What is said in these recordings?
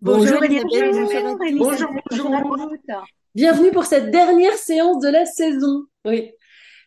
Bonjour, bonjour, bonjour, bonjour. Bienvenue pour cette dernière séance de la saison. Oui.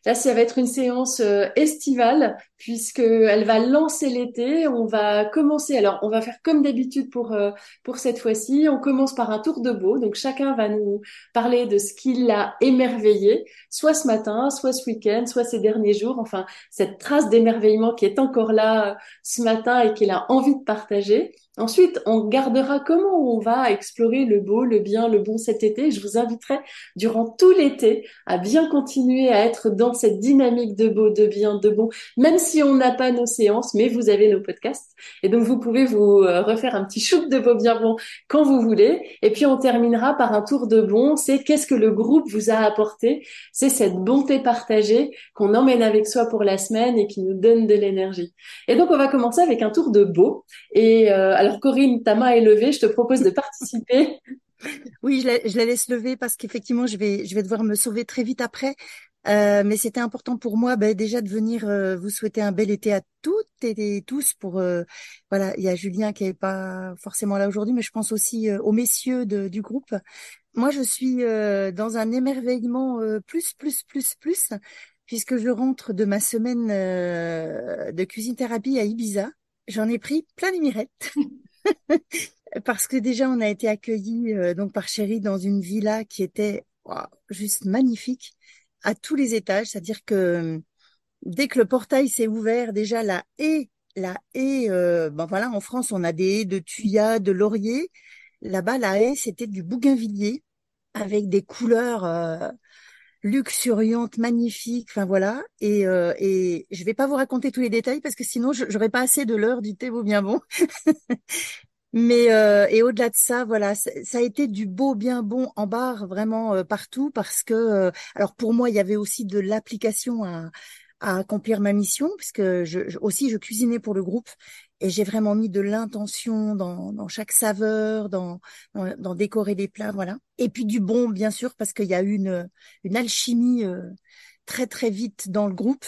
Là, ça va être une séance euh, estivale puisque elle va lancer l'été. On va commencer. Alors, on va faire comme d'habitude pour euh, pour cette fois-ci. On commence par un tour de beau. Donc, chacun va nous parler de ce qui l'a émerveillé, soit ce matin, soit ce week-end, soit ces derniers jours. Enfin, cette trace d'émerveillement qui est encore là euh, ce matin et qu'il a envie de partager. Ensuite, on gardera comment on va explorer le beau, le bien, le bon cet été. Je vous inviterai durant tout l'été à bien continuer à être dans cette dynamique de beau, de bien, de bon, même si on n'a pas nos séances, mais vous avez nos podcasts. Et donc, vous pouvez vous euh, refaire un petit shoot de beau, bien, bon quand vous voulez. Et puis, on terminera par un tour de bon. C'est qu'est-ce que le groupe vous a apporté? C'est cette bonté partagée qu'on emmène avec soi pour la semaine et qui nous donne de l'énergie. Et donc, on va commencer avec un tour de beau. Et euh, alors Corinne, ta main est levée, je te propose de participer. Oui, je la, laisse lever parce qu'effectivement, je vais, devoir me sauver très vite après. Euh, mais c'était important pour moi ben, déjà de venir euh, vous souhaiter un bel été à toutes et tous pour euh, voilà il y a Julien qui est pas forcément là aujourd'hui mais je pense aussi aux messieurs du groupe moi je suis dans un émerveillement plus plus plus plus puisque je rentre de ma semaine de cuisine thérapie à Ibiza j'en ai pris plein les mirettes parce que déjà on a été accueillis euh, donc par Chéri dans une villa qui était juste magnifique à tous les étages, c'est-à-dire que dès que le portail s'est ouvert, déjà la haie, la haie, euh, ben voilà, en France on a des haies de thuya, de laurier. Là-bas, la haie c'était du bougainvillier avec des couleurs euh, luxuriante, magnifique, enfin voilà. Et, euh, et je vais pas vous raconter tous les détails parce que sinon j'aurais pas assez de l'heure du thé vaut bien bon. Mais euh, et au-delà de ça, voilà, ça a été du beau, bien bon en barre vraiment euh, partout parce que euh, alors pour moi il y avait aussi de l'application à, à accomplir ma mission puisque je, aussi je cuisinais pour le groupe et j'ai vraiment mis de l'intention dans, dans, chaque saveur, dans, dans, décorer les plats, voilà. Et puis du bon, bien sûr, parce qu'il y a une, une alchimie euh, très très vite dans le groupe.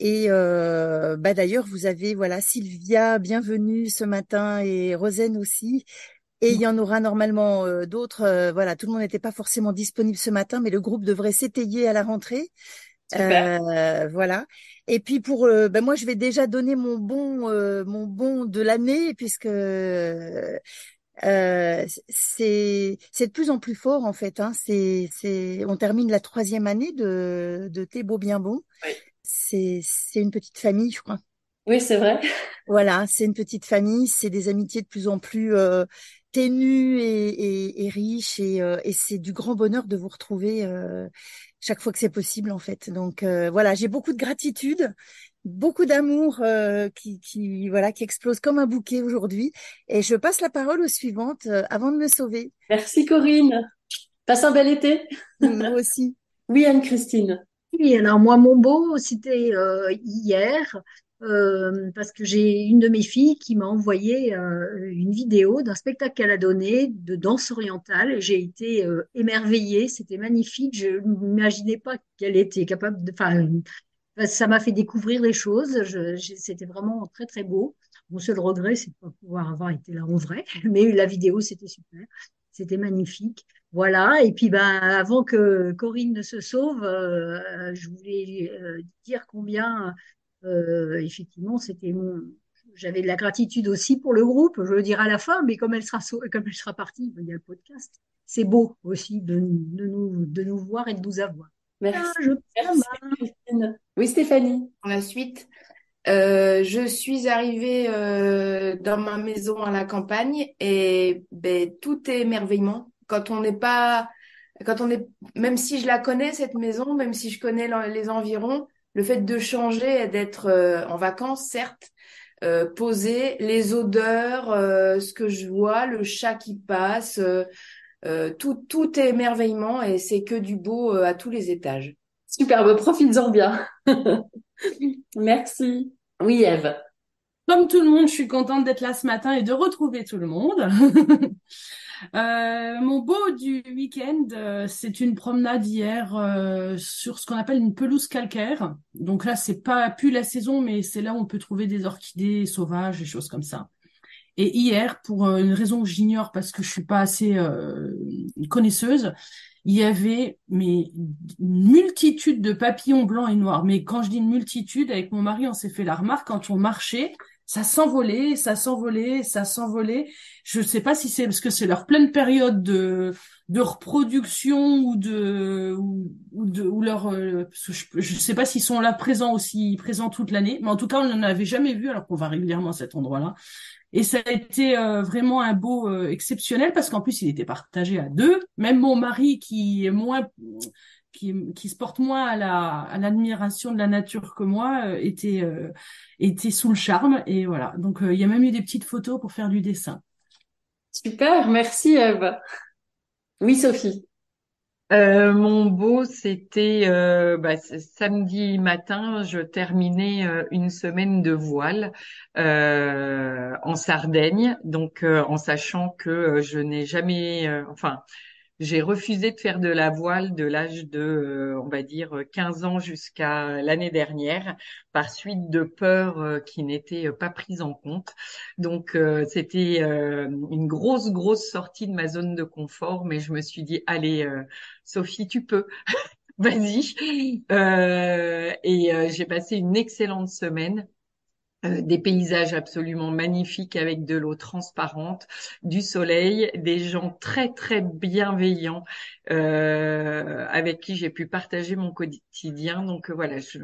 Et euh, bah d'ailleurs, vous avez voilà Sylvia, bienvenue ce matin, et Rosen aussi. Et il y en aura normalement euh, d'autres. voilà, tout le monde n'était pas forcément disponible ce matin, mais le groupe devrait s'étayer à la rentrée. Euh, voilà. Et puis pour, euh, ben moi je vais déjà donner mon bon, euh, mon bon de l'année puisque euh, c'est c'est de plus en plus fort en fait. Hein. C'est c'est on termine la troisième année de de Thé Beau Bien Bon. Oui. C'est c'est une petite famille, je crois. Oui, c'est vrai. Voilà, c'est une petite famille, c'est des amitiés de plus en plus euh, ténues et, et, et riches, et, et c'est du grand bonheur de vous retrouver chaque fois que c'est possible en fait. Donc euh, voilà, j'ai beaucoup de gratitude, beaucoup d'amour euh, qui, qui voilà qui explose comme un bouquet aujourd'hui. Et je passe la parole aux suivantes euh, avant de me sauver. Merci Corinne. Passe un bel été. Moi aussi. Oui Anne-Christine. Oui, alors moi mon beau c'était hier. Euh, parce que j'ai une de mes filles qui m'a envoyé euh, une vidéo d'un spectacle qu'elle a donné de danse orientale j'ai été euh, émerveillée, c'était magnifique, je n'imaginais pas qu'elle était capable de... Enfin, ça m'a fait découvrir des choses, c'était vraiment très très beau. Mon seul regret, c'est de pas pouvoir avoir été là en vrai, mais la vidéo, c'était super, c'était magnifique. Voilà, et puis ben, avant que Corinne ne se sauve, je voulais dire combien effectivement, c'était mon, j'avais de la gratitude aussi pour le groupe, je le dirai à la fin, mais comme elle sera, comme elle sera partie, il y a le podcast. C'est beau aussi de, de, nous, de nous voir et de nous avoir. Merci. Ah, Oui, Stéphanie. Pour la suite, euh, je suis arrivée euh, dans ma maison à la campagne et ben, tout est émerveillement. Quand on n'est pas, quand on est, même si je la connais cette maison, même si je connais les environs, le fait de changer et d'être euh, en vacances, certes, poser les odeurs, ce que je vois, le chat qui passe, tout, tout est émerveillement et c'est que du beau à tous les étages. Superbe, profites-en bien. Merci. Oui, Eve. Comme tout le monde, je suis contente d'être là ce matin et de retrouver tout le monde. Euh, mon beau du week-end, euh, c'est une promenade hier euh, sur ce qu'on appelle une pelouse calcaire. Donc là, c'est pas plus la saison, mais c'est là où on peut trouver des orchidées sauvages et choses comme ça. Et hier, pour une raison que j'ignore parce que je suis pas assez connaisseuse, il y avait mais une multitude de papillons blancs et noirs. Mais quand je dis une multitude, avec mon mari, on s'est fait la remarque quand on marchait, ça s'envolait, ça s'envolait, ça s'envolait. Je ne sais pas si c'est parce que c'est leur pleine période de de reproduction ou de ou, de ou leur euh, je, ne sais pas s'ils sont là présents aussi présents toute l'année, mais en tout cas on n'en avait jamais vu alors qu'on va régulièrement à cet endroit-là. Et ça a été euh, vraiment un beau euh, exceptionnel parce qu'en plus il était partagé à deux. Même mon mari qui est moins qui, qui se porte moins à la à l'admiration de la nature que moi euh, était euh, était sous le charme. Et voilà. Donc euh, il y a même eu des petites photos pour faire du dessin. Super. Merci Eve. Oui Sophie. Euh, mon beau, c'était euh, bah, samedi matin, je terminais une semaine de voile euh, en Sardaigne, donc en sachant que je n'ai jamais, enfin, j'ai refusé de faire de la voile de l'âge de, euh, on va dire, 15 ans jusqu'à l'année dernière, par suite de peurs euh, qui n'étaient pas prises en compte. Donc, euh, c'était une grosse, grosse sortie de ma zone de confort, mais je me suis dit, allez, Sophie, tu peux. Vas-y. et j'ai passé une excellente semaine. Euh, des paysages absolument magnifiques avec de l'eau transparente, du soleil, des gens très très bienveillants euh, avec qui j'ai pu partager mon quotidien. Donc euh, voilà, je,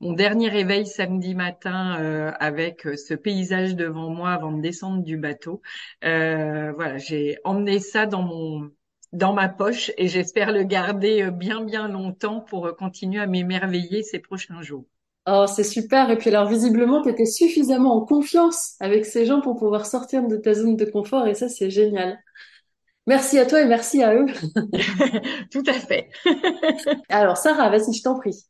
mon dernier réveil samedi matin avec ce paysage devant moi avant de descendre du bateau. voilà, j'ai emmené ça dans mon dans ma poche et j'espère le garder bien bien longtemps pour continuer à m'émerveiller ces prochains jours. Oh, c'est super. Et puis alors, visiblement, tu étais suffisamment en confiance avec ces gens pour pouvoir sortir de ta zone de confort. Et ça, c'est génial. Merci à toi et merci à eux. Tout à fait. alors, Sarah, vas-y, je t'en prie.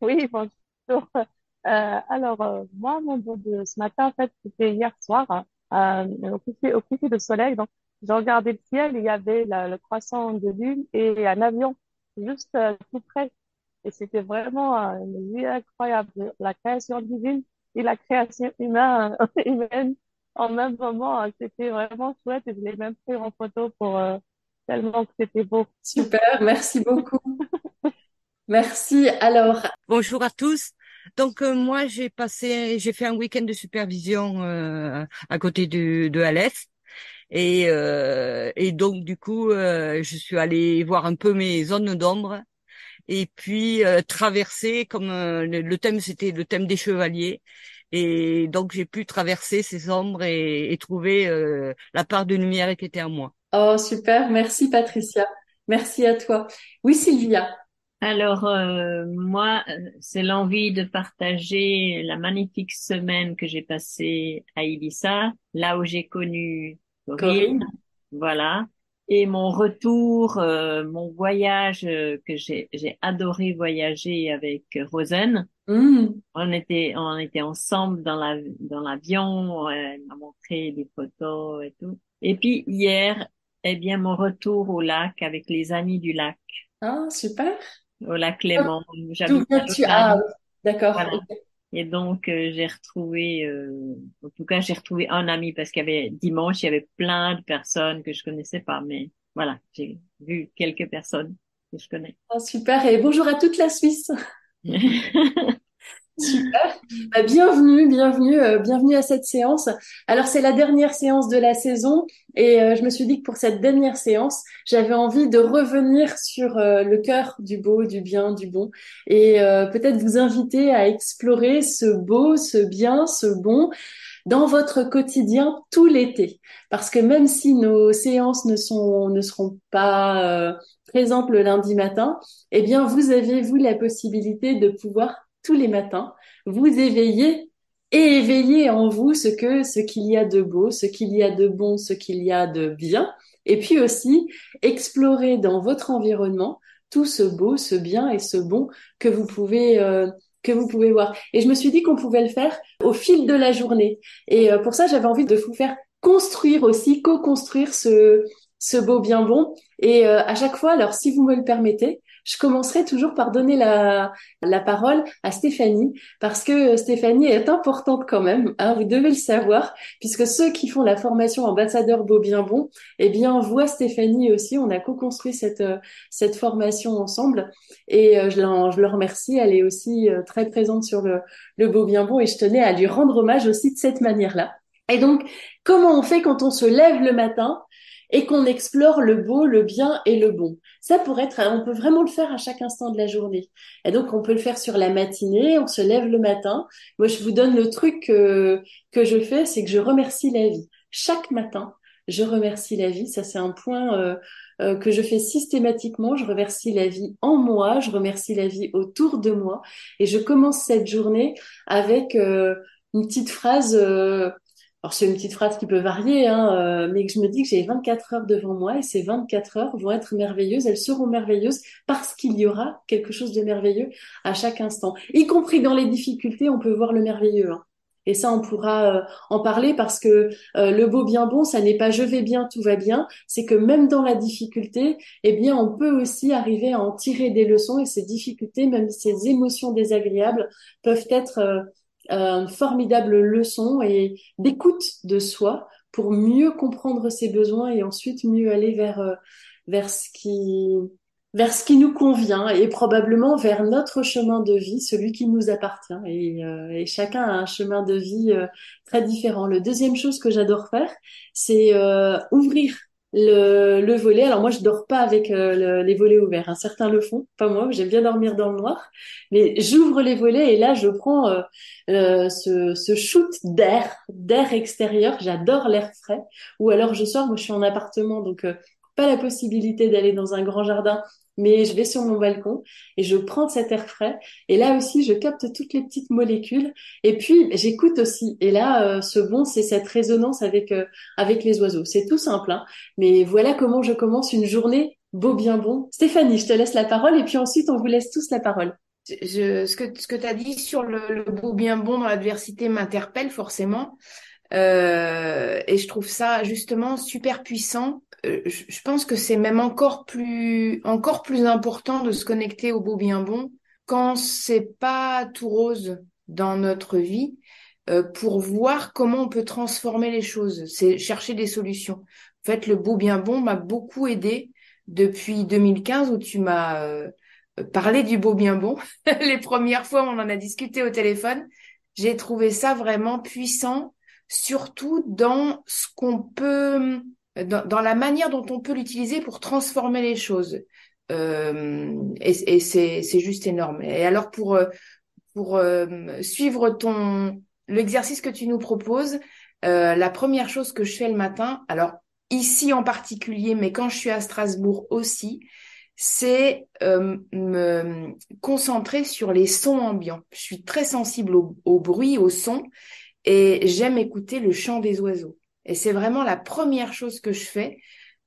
Oui, bonjour. Euh, alors, euh, moi, mon beau de ce matin, en fait, c'était hier soir, euh, au coucher, au coucher de soleil. Donc, j'ai regardé le ciel, il y avait le croissant de lune et un avion juste euh, tout près et c'était vraiment une vie incroyable. La création divine et la création humaine, humaine en même moment. C'était vraiment chouette et je l'ai même pris en photo pour euh, tellement que c'était beau. Super, merci beaucoup. merci. Alors, bonjour à tous. Donc euh, moi j'ai passé, j'ai fait un week-end de supervision euh, à côté de, de Alès. Et, et donc du coup, je suis allée voir un peu mes zones d'ombre et puis euh, traverser comme euh, le, thème c'était le thème des chevaliers et donc j'ai pu traverser ces ombres et, trouver euh, la part de lumière qui était en moi. Oh super, merci Patricia, merci à toi. Oui Sylvia. Alors moi, c'est l'envie de partager la magnifique semaine que j'ai passée à Ibiza, là où j'ai connu Corinne. Voilà et mon retour, euh, mon voyage euh, que j'ai j'ai adoré voyager avec Rosen. Mmh. On était on était ensemble dans la dans l'avion. Elle m'a montré des photos et tout. Et puis hier, eh bien mon retour au lac avec les amis du lac. Ah super. Au lac Clément. J'habite Ah d'accord. Et donc euh, j'ai retrouvé, euh, en tout cas j'ai retrouvé un ami parce qu'il y avait dimanche il y avait plein de personnes que je connaissais pas, mais voilà j'ai vu quelques personnes que je connais. Oh, super et bonjour à toute la Suisse. Super. Bah, bienvenue, bienvenue, euh, bienvenue à cette séance. Alors c'est la dernière séance de la saison et euh, je me suis dit que pour cette dernière séance, j'avais envie de revenir sur euh, le cœur du beau, du bien, du bon et peut-être vous inviter à explorer ce beau, ce bien, ce bon dans votre quotidien tout l'été. Parce que même si nos séances ne sont ne seront pas présentes le lundi matin, eh bien vous avez vous la possibilité de pouvoir tous les matins, vous éveillez et éveiller en vous ce que ce qu'il y a de beau, ce qu'il y a de bon, ce qu'il y a de bien, et puis aussi explorer dans votre environnement tout ce beau, ce bien et ce bon que vous pouvez euh, que vous pouvez voir. Et je me suis dit qu'on pouvait le faire au fil de la journée. Et euh, pour ça, j'avais envie de vous faire construire aussi, co-construire ce ce beau bien bon. Et euh, à chaque fois, alors si vous me le permettez, je commencerai toujours par donner la, la parole à Stéphanie, parce que Stéphanie est importante quand même, hein, vous devez le savoir, puisque ceux qui font la formation ambassadeur beau bien bon, eh bien, voient Stéphanie aussi, on a co-construit cette, cette formation ensemble, et euh, je, je le remercie, elle est aussi euh, très présente sur le, le beau bien bon, et je tenais à lui rendre hommage aussi de cette manière-là. Et donc, comment on fait quand on se lève le matin et qu'on explore le beau, le bien et le bon. Ça pourrait être, on peut vraiment le faire à chaque instant de la journée. Et donc, on peut le faire sur la matinée, on se lève le matin. Moi, je vous donne le truc que, que je fais, c'est que je remercie la vie. Chaque matin, je remercie la vie. Ça, c'est un point euh, euh, que je fais systématiquement. Je remercie la vie en moi, je remercie la vie autour de moi. Et je commence cette journée avec euh, une petite phrase alors c'est une petite phrase qui peut varier, hein, euh, mais je me dis que j'ai 24 heures devant moi et ces 24 heures vont être merveilleuses, elles seront merveilleuses parce qu'il y aura quelque chose de merveilleux à chaque instant. Y compris dans les difficultés, on peut voir le merveilleux. Hein. Et ça, on pourra euh, en parler parce que euh, le beau bien bon, ça n'est pas je vais bien, tout va bien. C'est que même dans la difficulté, eh bien, on peut aussi arriver à en tirer des leçons et ces difficultés, même ces émotions désagréables, peuvent être une formidable leçon et d'écoute de soi pour mieux comprendre ses besoins et ensuite mieux aller vers euh, vers ce qui vers ce qui nous convient et probablement vers notre chemin de vie, celui qui nous appartient. Et, euh, chacun a un chemin de vie euh, très différent. Le deuxième chose que j'adore faire, c'est ouvrir le, le volet. Alors moi, je dors pas avec euh, les volets ouverts. Hein. Certains le font, pas moi. J'aime bien dormir dans le noir. Mais j'ouvre les volets et là, je prends euh, euh, ce, ce shoot d'air, d'air extérieur. J'adore l'air frais. Ou alors je sors. Moi, je suis en appartement, donc pas la possibilité d'aller dans un grand jardin mais je vais sur mon balcon et je prends cet air frais. Et là aussi, je capte toutes les petites molécules. Et puis, j'écoute aussi. Et là, euh, ce bon, c'est cette résonance avec euh, avec les oiseaux. C'est tout simple, hein. mais voilà comment je commence une journée beau bien bon. Stéphanie, je te laisse la parole et puis ensuite, on vous laisse tous la parole. Je, ce que ce que tu as dit sur le, le, beau bien bon dans l'adversité m'interpelle forcément. Euh, et je trouve ça justement super puissant je pense que c'est même encore plus encore plus important de se connecter au beau bien bon quand c'est pas tout rose dans notre vie euh, pour voir comment on peut transformer les choses, c'est chercher des solutions. En fait, le beau bien bon m'a beaucoup aidé depuis 2015 où tu m'as euh, parlé du beau bien bon. les premières fois, on en a discuté au téléphone. J'ai trouvé ça vraiment puissant, surtout dans ce qu'on peut dans, la manière dont on peut l'utiliser pour transformer les choses. Euh, et, et c'est juste énorme. Et alors pour euh, pour euh, suivre ton l'exercice que tu nous proposes, euh, la première chose que je fais le matin, alors ici en particulier, mais quand je suis à Strasbourg aussi, c'est me concentrer sur les sons ambiants. Je suis très sensible au, au bruit, au son, et j'aime écouter le chant des oiseaux. Et c'est vraiment la première chose que je fais.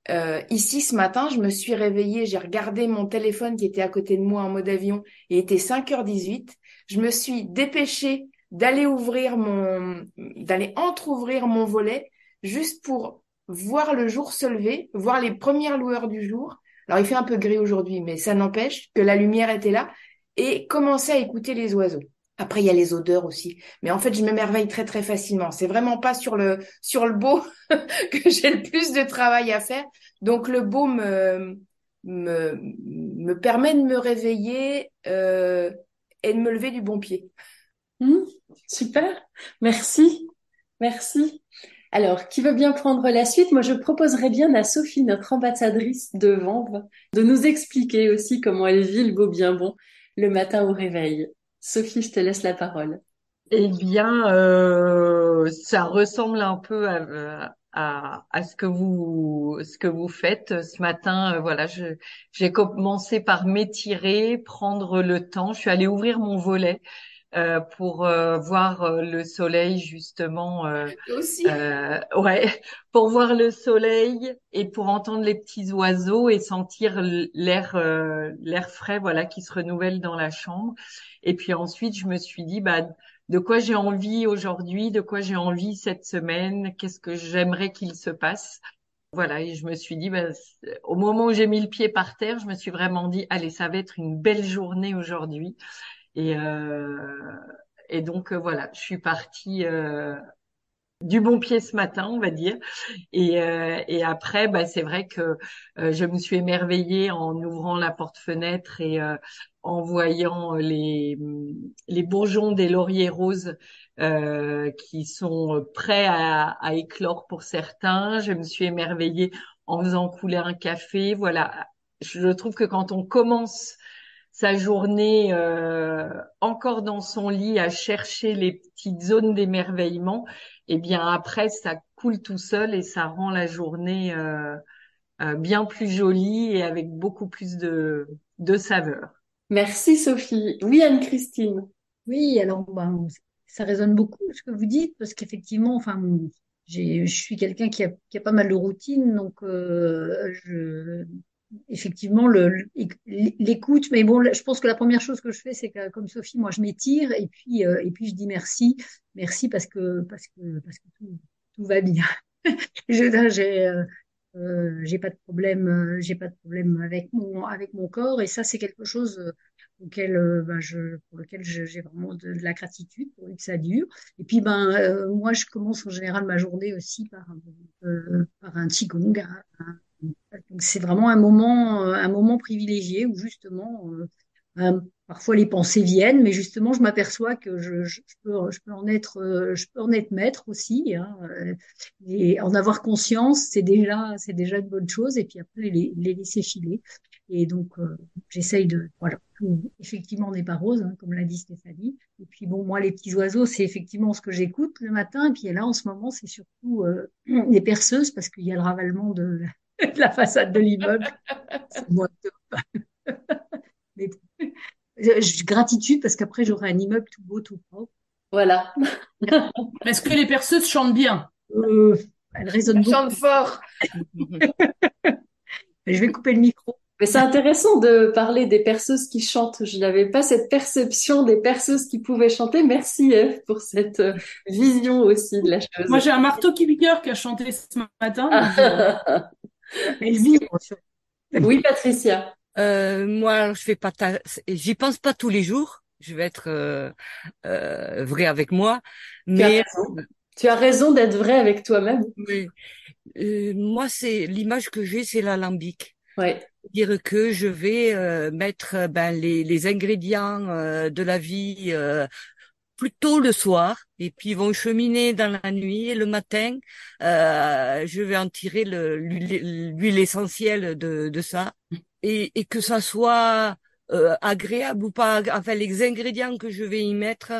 Euh, ici, ce matin, je me suis réveillée, j'ai regardé mon téléphone qui était à côté de moi en mode avion, il était 5h18. Je me suis dépêchée d'aller ouvrir mon, d'aller entr'ouvrir mon volet juste pour voir le jour se lever, voir les premières lueurs du jour. Alors, il fait un peu gris aujourd'hui, mais ça n'empêche que la lumière était là et commencer à écouter les oiseaux. Après, il y a les odeurs aussi. Mais en fait, je m'émerveille très, très facilement. C'est vraiment pas sur le, beau que j'ai le plus de travail à faire. Donc, le beau me permet de me réveiller euh, et de me lever du bon pied. Mmh, super. Merci. Merci. Alors, qui veut bien prendre la suite? Moi, je proposerais bien à Sophie, notre ambassadrice de Vanves, de nous expliquer aussi comment elle vit le beau bien bon le matin au réveil. Sophie, je te laisse la parole. Eh bien, euh, ça ressemble un peu à, à, à, ce que vous ce que vous faites ce matin. Euh, voilà, j'ai commencé par m'étirer, prendre le temps. Je suis allée ouvrir mon volet euh, pour euh, voir euh, le soleil justement. aussi. ouais, pour voir le soleil et pour entendre les petits oiseaux et sentir l'air l'air frais, voilà, qui se renouvelle dans la chambre. Et puis ensuite, je me suis dit, bah de quoi j'ai envie aujourd'hui, de quoi j'ai envie cette semaine, qu'est-ce que j'aimerais qu'il se passe. Voilà, et je me suis dit, ben, au moment où j'ai mis le pied par terre, je me suis vraiment dit, allez, ça va être une belle journée aujourd'hui. Et, euh, et donc, euh, voilà, je suis partie euh, du bon pied ce matin, on va dire. Et, euh, et après, bah, c'est vrai que euh, je me suis émerveillée en ouvrant la porte-fenêtre et en voyant les, les bourgeons des lauriers roses euh, qui sont prêts à, à, éclore pour certains. Je me suis émerveillée en faisant couler un café. Voilà, je trouve que quand on commence sa journée euh, encore dans son lit à chercher les petites zones d'émerveillement, et eh bien après ça coule tout seul et ça rend la journée euh, euh bien plus jolie et avec beaucoup plus de, de saveur. Merci Sophie. Oui Anne-Christine. Oui, alors ben, ça résonne beaucoup ce que vous dites parce qu'effectivement, enfin, je suis quelqu'un qui a, qui a, pas mal de routine, donc euh, je, effectivement l'écoute. Mais bon, je pense que la première chose que je fais, c'est que comme Sophie, moi, je m'étire et puis euh, et puis je dis merci, merci parce que parce que parce que tout, va bien. j'ai euh, euh, j'ai pas de problème, euh, j'ai pas de problème avec mon avec mon corps et ça c'est quelque chose euh, auquel ben, je pour lequel j'ai vraiment de, la gratitude pour que ça dure. Et puis ben moi je commence en général ma journée aussi par un, par un qigong. donc c'est vraiment un moment un moment privilégié où justement Parfois les pensées viennent, mais justement je m'aperçois que je, je, peux, je, peux, en être, euh, je peux en être maître aussi. Hein, euh, et en avoir conscience, c'est déjà, c'est déjà une bonne chose. Et puis après les, les laisser filer. Et donc euh, j'essaye de, voilà, effectivement on n'est pas rose, hein, comme l'a dit Stéphanie. Et puis bon, moi les petits oiseaux, c'est effectivement ce que j'écoute le matin. Et puis là en ce moment, c'est surtout euh, les perceuses parce qu'il y a le ravalement de de la façade de l'immeuble. c'est moi. mais gratitude parce qu'après j'aurai un immeuble tout beau, tout propre. Voilà. Est-ce que les perceuses chantent bien? Euh, Elles résonnent elles chantent fort. je vais couper le micro. Mais c'est intéressant de parler des perceuses qui chantent. Je n'avais pas cette perception des perceuses qui pouvaient chanter. Merci Eve pour cette euh, vision aussi de la chose. Moi j'ai un marteau qui qui a chanté ce matin. Oui Patricia. Euh, moi, je fais pas, j'y pense pas tous les jours. Je vais être euh, euh, vrai avec moi, mais tu as raison, d'être vrai avec toi-même. Oui. Euh, moi, c'est l'image que j'ai, c'est l'alambic. Ouais. Dire que je vais euh, mettre ben les, les ingrédients de la vie plutôt le soir et puis ils vont cheminer dans la nuit et le matin. Euh, je vais en tirer l'huile essentielle de, ça. Et, et que ça soit euh, agréable ou pas enfin les ingrédients que je vais y mettre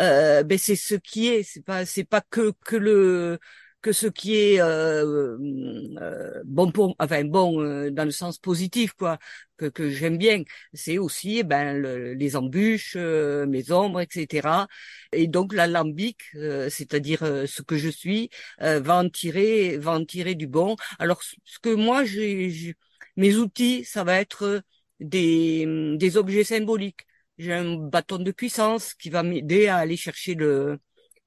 euh, ben c'est ce qui est. C'est pas c'est pas que que le que ce qui est euh, euh, bon pour enfin bon euh, dans le sens positif quoi que, que j'aime bien c'est aussi eh ben les embûches euh, mes ombres etc et donc l'alambic c'est-à-dire ce que je suis va en tirer va en tirer du bon alors ce que moi j'ai mes outils, ça va être des, des objets symboliques. J'ai un bâton de puissance qui va m'aider à aller chercher le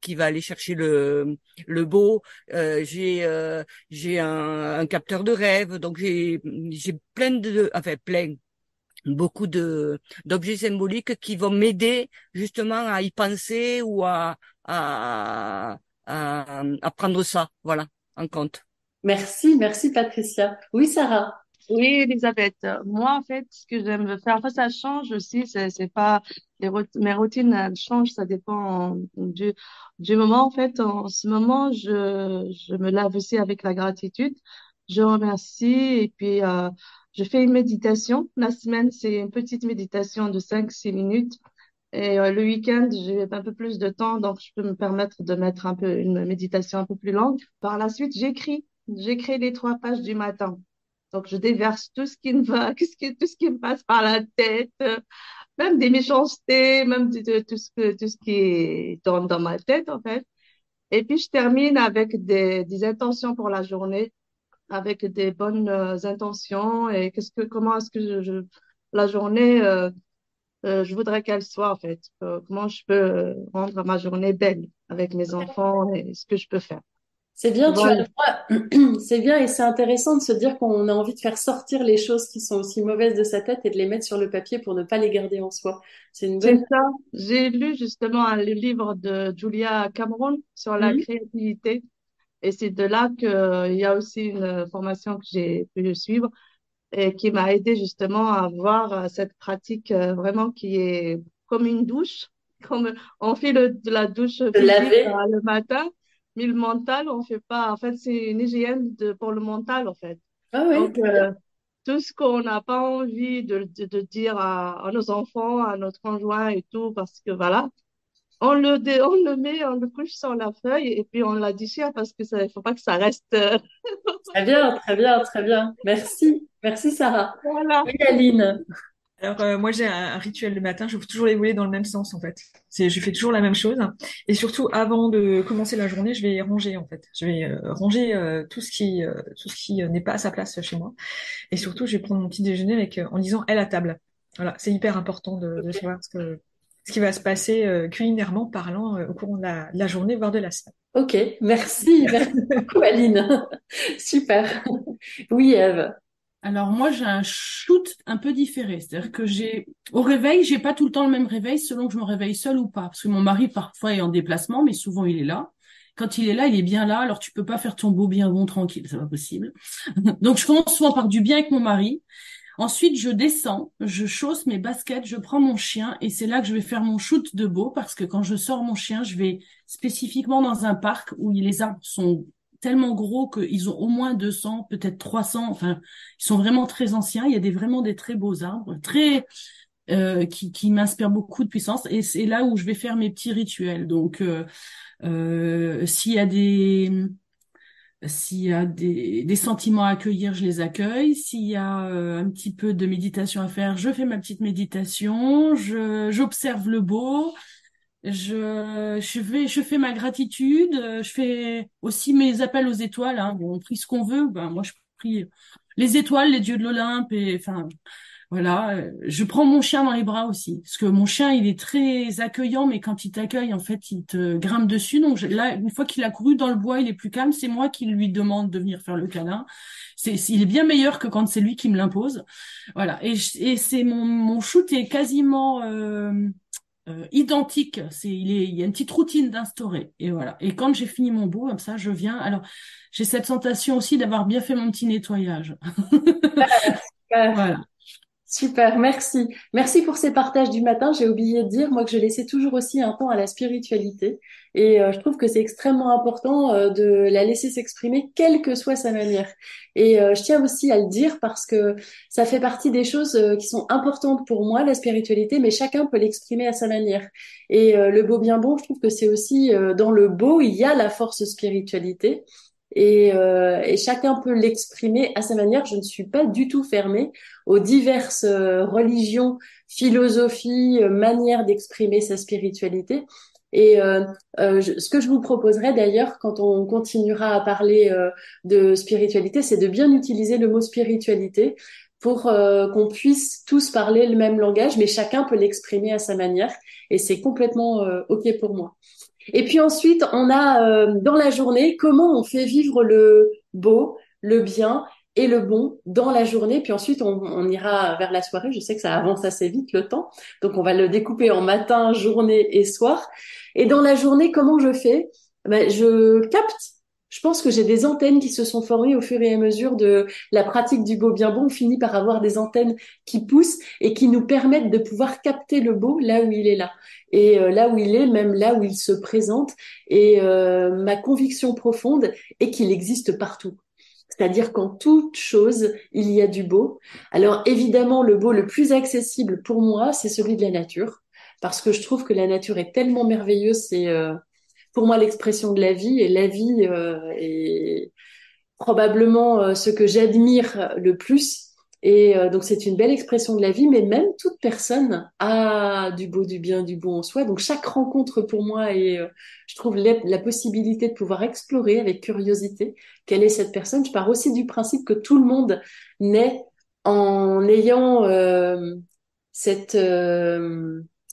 qui va aller chercher le le beau. Euh, j'ai euh, j'ai un, un, capteur de rêve, donc j'ai j'ai plein de enfin plein beaucoup de d'objets symboliques qui vont m'aider justement à y penser ou à à, à à prendre ça voilà en compte. Merci, merci Patricia. Oui Sarah. Oui, Elisabeth. Moi, en fait, ce que j'aime faire, en fait, ça change aussi. C'est, pas les mes routines changent. Ça dépend du moment. En fait, en ce moment, je je me lave aussi avec la gratitude. Je remercie et puis euh, je fais une méditation. La semaine, c'est une petite méditation de 5-6 minutes. Et euh, le week-end, j'ai un peu plus de temps, donc je peux me permettre de mettre un peu une méditation un peu plus longue. Par la suite, j'écris. J'écris les trois pages du matin. Donc, je déverse tout ce qui me va, tout ce qui, tout ce qui me passe par la tête, même des méchancetés, même de, tout ce que, tout ce qui est dans, dans ma tête, en fait. Et puis, je termine avec des, des intentions pour la journée, avec des bonnes euh, intentions et qu'est-ce que, comment est-ce que je, je- la journée, euh, euh, je voudrais qu'elle soit, en fait. Euh, comment je peux euh, rendre ma journée belle avec mes enfants et ce que je peux faire. C'est bien, tu as Voilà. le droit. C'est bien et c'est intéressant de se dire qu'on a envie de faire sortir les choses qui sont aussi mauvaises de sa tête et de les mettre sur le papier pour ne pas les garder en soi. C'est une C'est bonne. ça. J'ai lu justement un livre de Julia Cameron sur la Mhm. créativité. Et c'est de là qu'il y a aussi une formation que j'ai pu suivre et qui m'a aidé justement à avoir euh, cette pratique euh, vraiment qui est comme une douche. Comme on fait le, de la douche euh, le matin, mais le mental, on fait pas. En fait, c'est une hygiène de, pour le mental, en fait. Ah oui, Donc, euh, tout ce qu'on n'a pas envie de, de, de dire à, à nos enfants, à notre conjoint et tout, parce que voilà, on le, dé- on le met, on le couche sur la feuille et puis on la déchire parce que il faut pas que ça reste. euh, Très bien, très bien, très bien. Merci. Merci Sarah. Voilà. Aline. Alors euh, moi j'ai un, un rituel le matin, j'ouvre toujours les volets dans le même sens en fait. C'est je fais toujours la même chose et surtout avant de commencer la journée, je vais ranger en fait. Je vais euh, ranger euh, tout ce qui euh, tout ce qui n'est pas à sa place chez moi et surtout je vais prendre mon petit déjeuner avec euh, en disant elle à table. Voilà, c'est hyper important de, de savoir ce que ce qui va se passer euh, culinairement parlant euh, au cours de la, de la journée voire de la semaine. Ok, merci, merci beaucoup Aline. Super. Oui, Eve. Alors moi j'ai un shoot un peu différé, c'est-à-dire que j'ai au réveil, j'ai pas tout le temps le même réveil selon que je me réveille seule ou pas, parce que mon mari parfois est en déplacement, mais souvent il est là. Quand il est là, il est bien là, alors tu peux pas faire ton beau bien bon tranquille, c'est pas possible. Donc je commence souvent par du bien avec mon mari. Ensuite, je descends, je chausse mes baskets, je prends mon chien et c'est là que je vais faire mon shoot de beau parce que quand je sors mon chien, je vais spécifiquement dans un parc où les arbres sont tellement gros qu'ils ont au moins 200, peut-être 300, enfin, ils sont vraiment très anciens. Il y a des, vraiment des très beaux arbres, très, euh, qui, qui m'inspirent beaucoup de puissance et c'est là où je vais faire mes petits rituels. Donc, euh, euh, s'il y a des, s'il y a des, des sentiments à accueillir, je les accueille. S'il y a euh, un petit peu de méditation à faire, je fais ma petite méditation. Je, j'observe le beau. Je, je fais, je fais ma gratitude. euh, Je fais aussi mes appels aux étoiles. Hein. On prie ce qu'on veut. Ben, moi, je prie les étoiles, les dieux de l'Olympe. Et enfin, voilà. euh, Je prends mon chien dans les bras aussi, parce que mon chien, il est très accueillant, mais quand il t'accueille, en fait, il te grimpe dessus. Donc là, une fois qu'il a couru dans le bois, il est plus calme. C'est moi qui lui demande de venir faire le câlin. C'est, il est bien meilleur que quand c'est lui qui me l'impose. Voilà. Et, et c'est mon, mon shoot est quasiment euh, euh, identique. C'est, il est, il y a une petite routine d'instaurer. Et voilà. Et quand j'ai fini mon beau, comme ça, je viens. Alors, j'ai cette sensation aussi d'avoir bien fait mon petit nettoyage. Super. Voilà. Super, merci. Merci pour ces partages du matin. J'ai oublié de dire, moi, que je laissais toujours aussi un temps à la spiritualité. Et euh, je trouve que c'est extrêmement important euh, de la laisser s'exprimer, quelle que soit sa manière. Et euh, je tiens aussi à le dire parce que ça fait partie des choses euh, qui sont importantes pour moi, la spiritualité, mais chacun peut l'exprimer à sa manière. Et euh, le beau bien bon, je trouve que c'est aussi euh, dans le beau, il y a la force spiritualité. Et, euh, et chacun peut l'exprimer à sa manière. Je ne suis pas du tout fermée aux diverses euh, religions, philosophies, euh, manières d'exprimer sa spiritualité. Et euh, euh, ce que je vous proposerais d'ailleurs, quand on continuera à parler de spiritualité, c'est de bien utiliser le mot spiritualité pour qu'on puisse tous parler le même langage, mais chacun peut l'exprimer à sa manière. Et c'est complètement OK pour moi. Et puis ensuite, on a euh, dans la journée comment on fait vivre le beau, le bien et le bon dans la journée. Puis ensuite, on, on ira vers la soirée. Je sais que ça avance assez vite le temps, donc on va le découper en matin, journée et soir. Et dans la journée, comment je fais? Ben, Je capte. Je pense que j'ai des antennes qui se sont formées au fur et à mesure de la pratique du beau bien bon. On finit par avoir des antennes qui poussent et qui nous permettent de pouvoir capter le beau là où il est là et euh, là où il est, même là où il se présente. Et euh, ma conviction profonde est qu'il existe partout. C'est-à-dire qu'en toute chose, il y a du beau. Alors évidemment, le beau le plus accessible pour moi, c'est celui de la nature, parce que je trouve que la nature est tellement merveilleuse. C'est euh, pour moi l'expression de la vie, et la vie euh, est probablement euh, ce que j'admire le plus. Et euh, donc c'est une belle expression de la vie, mais même toute personne a du beau, du bien, du bon en soi. Donc chaque rencontre pour moi est, euh, je trouve, la, possibilité de pouvoir explorer avec curiosité quelle est cette personne. Je pars aussi du principe que tout le monde naît en ayant euh, cette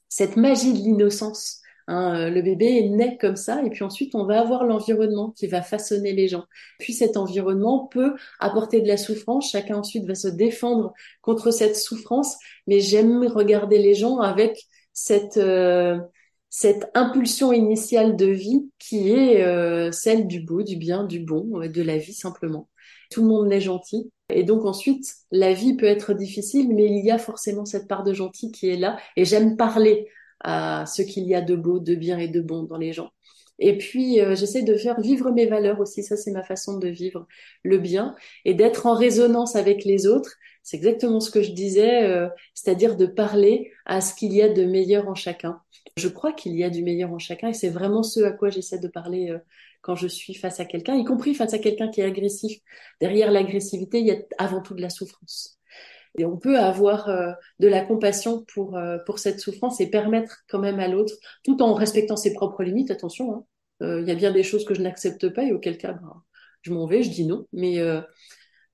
cette magie de l'innocence Hein, euh, le bébé naît comme ça, et puis ensuite on va avoir l'environnement qui va façonner les gens. Puis cet environnement peut apporter de la souffrance. Chacun ensuite va se défendre contre cette souffrance. Mais j'aime regarder les gens avec cette euh, cette impulsion initiale de vie qui est euh, celle du beau, du bien, du bon, de la vie simplement. Tout le monde est gentil. Et donc ensuite, la vie peut être difficile, mais il y a forcément cette part de gentil qui est là. Et j'aime parler à ce qu'il y a de beau, de bien et de bon dans les gens. Et puis, euh, j'essaie de faire vivre mes valeurs aussi. Ça, c'est ma façon de vivre le bien et d'être en résonance avec les autres. C'est exactement ce que je disais, euh, c'est-à-dire de parler à ce qu'il y a de meilleur en chacun. Je crois qu'il y a du meilleur en chacun et c'est vraiment ce à quoi j'essaie de parler euh, quand je suis face à quelqu'un, y compris face à quelqu'un qui est agressif. Derrière l'agressivité, il y a avant tout de la souffrance. Et on peut avoir euh, de la compassion pour, euh, pour cette souffrance et permettre quand même à l'autre, tout en respectant ses propres limites, attention, hein. euh, il y a bien des choses que je n'accepte pas et auquel cas ben, je m'en vais, je dis non. Mais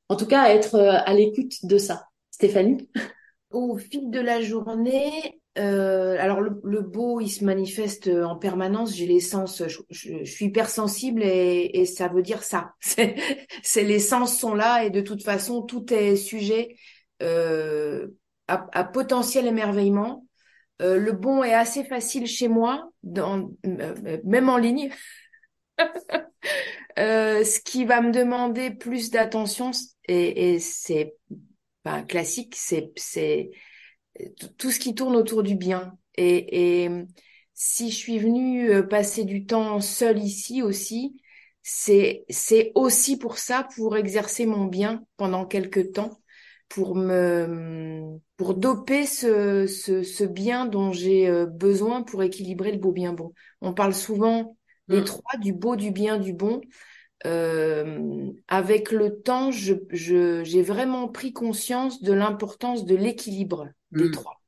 en tout cas, être à l'écoute de ça. Stéphanie? Au fil de la journée, euh, alors le, beau, il se manifeste en permanence. J'ai les sens, je, je, suis hypersensible et, et ça veut dire ça. C'est les sens sont là et de toute façon tout est sujet euh, à, potentiel émerveillement. Euh, le bon est assez facile chez moi, dans, euh, même en ligne. ce qui va me demander plus d'attention, et, et c'est ben, classique, c'est tout ce qui tourne autour du bien. Et, et si je suis venue passer du temps seule ici aussi, c'est c'est aussi pour ça, pour exercer mon bien pendant quelques temps pour me pour doper ce, ce, ce bien dont j'ai euh, besoin pour équilibrer le beau bien bon. On parle souvent des mm. trois, du beau, du bien, du bon. Euh, avec le temps, je, je, j'ai vraiment pris conscience de l'importance de l'équilibre des mm. trois.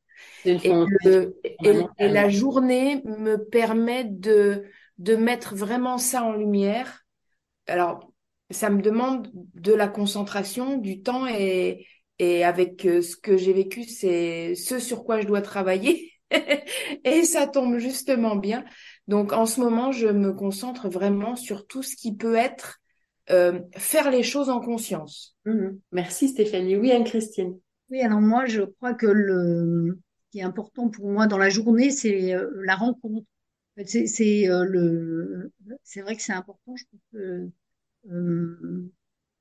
Et, et, la journée me permet de, de mettre vraiment ça en lumière. Alors, ça me demande de la concentration, du temps et, et avec euh, ce que j'ai vécu, c'est ce sur quoi je dois travailler. et ça tombe justement bien. Donc en ce moment, je me concentre vraiment sur tout ce qui peut être euh, faire les choses en conscience. Mhm. Merci Stéphanie. Oui, Anne-Christine. Oui, alors moi, je crois que le ce qui est important pour moi dans la journée, c'est euh, la rencontre. C'est le, c'est vrai que c'est important. Je trouve que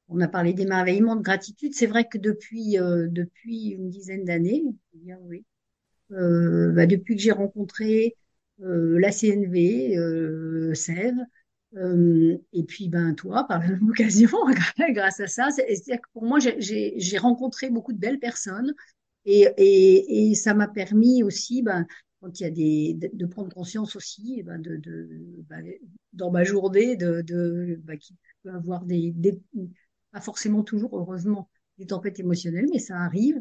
on a parlé d'émerveillement, de gratitude. C'est vrai que depuis euh, depuis une dizaine d'années, oui, euh, bah, depuis que j'ai rencontré euh, la CNV, euh, Sève, euh, et puis ben toi, par la même occasion, grâce à ça, c'est-à-dire que pour moi, j'ai rencontré beaucoup de belles personnes, et, et, et ça m'a permis aussi, ben, quand il y a des, de, de prendre conscience aussi, ben, de, de ben, dans ma journée, de, de ben, qu'il peut avoir des, des pas forcément toujours, heureusement, des tempêtes émotionnelles, mais ça arrive.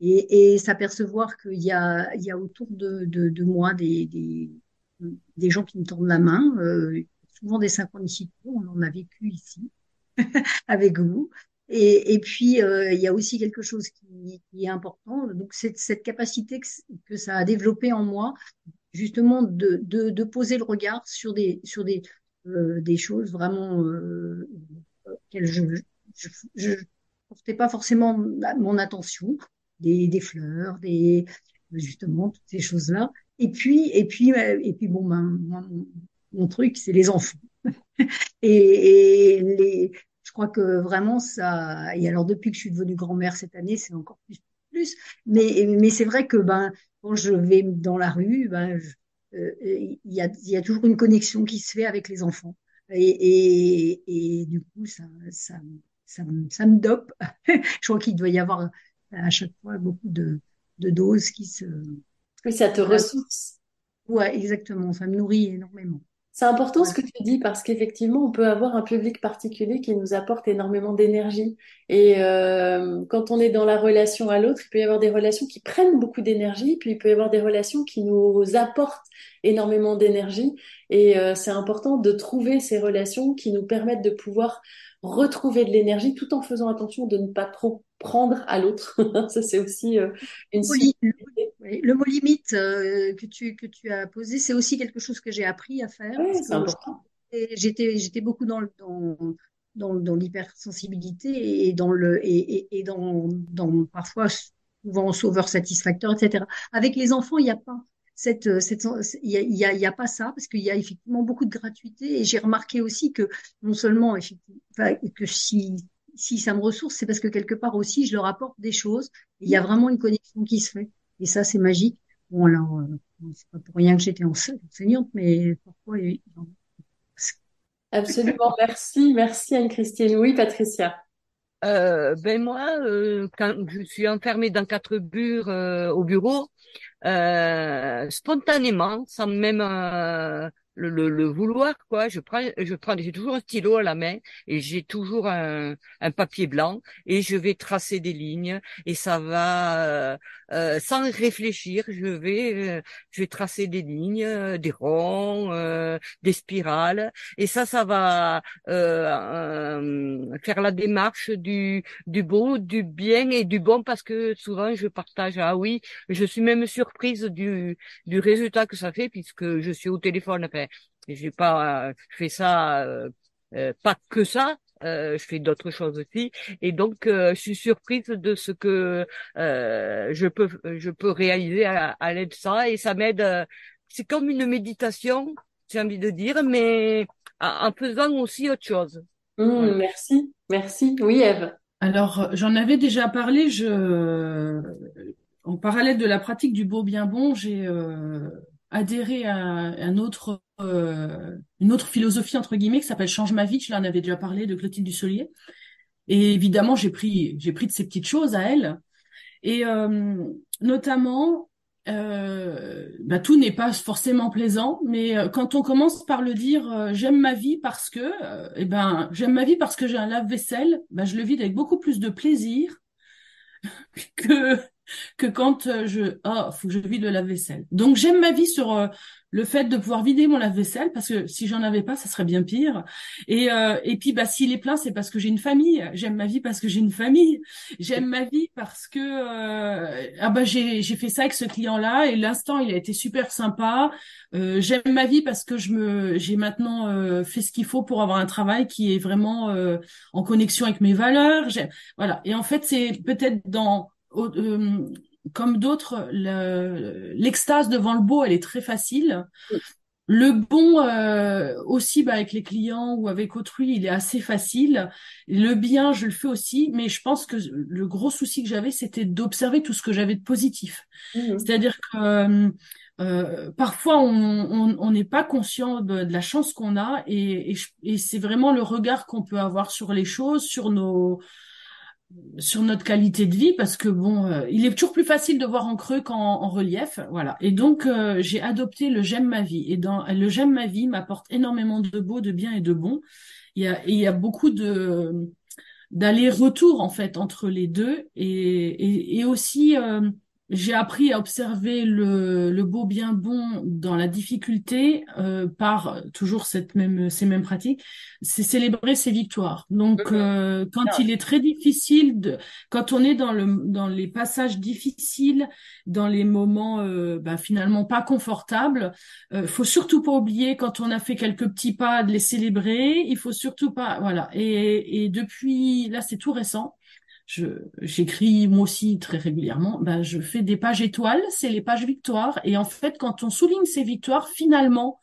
Et, et s'apercevoir qu'il y a, il y a autour de, de, moi des, des, gens qui me tendent la main, euh, souvent des synchronicités, on en a vécu ici avec vous. Et, puis, euh, il y a aussi quelque chose qui, est important, donc cette capacité que, que, ça a développé en moi, justement de, de, poser le regard sur des, sur des, euh, des choses vraiment euh, qu'elles je, je, ne portais pas forcément mon attention, des, des fleurs, des justement toutes ces choses-là. Et puis et puis euh, et puis bon ben mon, truc c'est les enfants. et, et, les je crois que vraiment ça et alors depuis que je suis devenue grand-mère cette année, c'est encore plus plus mais mais c'est vrai que ben quand je vais dans la rue, ben euh, il y a y a toujours une connexion qui se fait avec les enfants. Et, et, et du coup, ça, ça, ça, ça me dope. je crois qu'il doit y avoir à chaque fois beaucoup de, de doses qui se. Oui, ça te ressource. Ouais, exactement. Ça me nourrit énormément. C'est important ce que tu dis parce qu'effectivement, on peut avoir un public particulier qui nous apporte énormément d'énergie. Et euh, quand on est dans la relation à l'autre, il peut y avoir des relations qui prennent beaucoup d'énergie, puis il peut y avoir des relations qui nous apportent énormément d'énergie. Et euh, c'est important de trouver ces relations qui nous permettent de pouvoir retrouver de l'énergie tout en faisant attention de ne pas trop prendre à l'autre. Ça, c'est aussi euh, une le, mot limite euh, que, tu, que tu as posé, c'est aussi quelque chose que j'ai appris à faire. c'est important. J'étais, j'étais beaucoup dans, dans, dans, dans l'hypersensibilité et dans le et, et, dans, dans parfois souvent sauveur satisfacteur, etc. Avec les enfants, il n'y a pas cette, cette il y a, y, a, y a, pas ça parce qu'il y a effectivement beaucoup de gratuité et j'ai remarqué aussi que non seulement effectivement que si si ça me ressource, c'est parce que quelque part aussi, je leur apporte des choses. Il y a vraiment une connexion qui se fait. Et ça, c'est magique. Bon, alors, euh, c'est pas pour rien que j'étais enseignante, mais parfois, Absolument, merci, merci Anne-Christine. Oui, Patricia. Euh, ben moi, euh, quand je suis enfermée dans quatre murs euh, au bureau, euh, spontanément, sans même le, vouloir quoi je prends je prends j'ai toujours un stylo à la main et j'ai toujours un, un, papier blanc et je vais tracer des lignes et ça va euh, euh, sans réfléchir je vais euh, je vais tracer des lignes des ronds des spirales et ça ça va faire la démarche du du beau du bien et du bon parce que souvent je partage ah oui je suis même surprise du du résultat que ça fait puisque je suis au téléphone enfin j'ai pas, je fais ça, euh, euh, pas que ça. Euh, je fais d'autres choses aussi. Et donc je suis surprise de ce que je peux je peux réaliser à, l'aide de ça. Et ça m'aide c'est comme une méditation j'ai envie de dire mais en faisant aussi autre chose. Mmh, merci. Merci. Oui Eve alors j'en avais déjà parlé je en parallèle de la pratique du beau bien bon j'ai adhéré à un autre, euh, une autre philosophie entre guillemets qui s'appelle Change ma vie. Je l'en avais déjà parlé de Clotilde Dussolier. Et évidemment, j'ai pris, j'ai pris de ces petites choses à elle. Et euh, notamment, euh, bah, tout n'est pas forcément plaisant, mais euh, quand on commence par le dire, euh, j'aime ma vie parce que, eh ben, j'aime ma vie parce que j'ai un lave-vaisselle, bah, je le vis avec beaucoup plus de plaisir que que quand euh, je oh faut que je vide le lave-vaisselle. Donc j'aime ma vie sur euh, le fait de pouvoir vider mon lave-vaisselle parce que si j'en avais pas ça serait bien pire. Et euh, et puis bah s'il est plein c'est parce que j'ai une famille. J'aime ma vie parce que j'ai une famille. J'aime ma vie parce que ah bah j'ai j'ai fait ça avec ce client là et l'instant il a été super sympa. j'aime ma vie parce que je me j'ai maintenant fait ce qu'il faut pour avoir un travail qui est vraiment en connexion avec mes valeurs. Voilà. Et en fait c'est peut-être dans euh, comme d'autres, l'extase devant le beau, elle est très facile. Le bon euh, aussi bah, avec les clients ou avec autrui, il est assez facile. Le bien, je le fais aussi, mais je pense que le gros souci que j'avais, c'était d'observer tout ce que j'avais de positif. Mmh. C'est-à-dire que euh, parfois on n'est pas conscient de, la chance qu'on a et, et c'est vraiment le regard qu'on peut avoir sur les choses, sur nos sur notre qualité de vie parce que bon, euh, il est toujours plus facile de voir en creux qu'en en relief, voilà. Et donc euh, j'ai adopté le j'aime ma vie et dans le j'aime ma vie m'apporte énormément de beau, de bien et de bon. Il y a il y a beaucoup de d'aller-retour en fait entre les deux et et, et aussi euh, j'ai appris à observer le, le, beau bien bon dans la difficulté euh, par toujours cette même ces mêmes pratiques, c'est célébrer ses victoires. Donc euh, quand il est très difficile, de, quand on est dans le dans les passages difficiles, dans les moments euh, bah, finalement pas confortables, euh, faut surtout pas oublier quand on a fait quelques petits pas de les célébrer. Il faut surtout pas voilà. Et, et depuis là c'est tout récent j'écris moi aussi très régulièrement, ben, je fais des pages étoiles, c'est les pages victoires. Et en fait, quand on souligne ces victoires, finalement,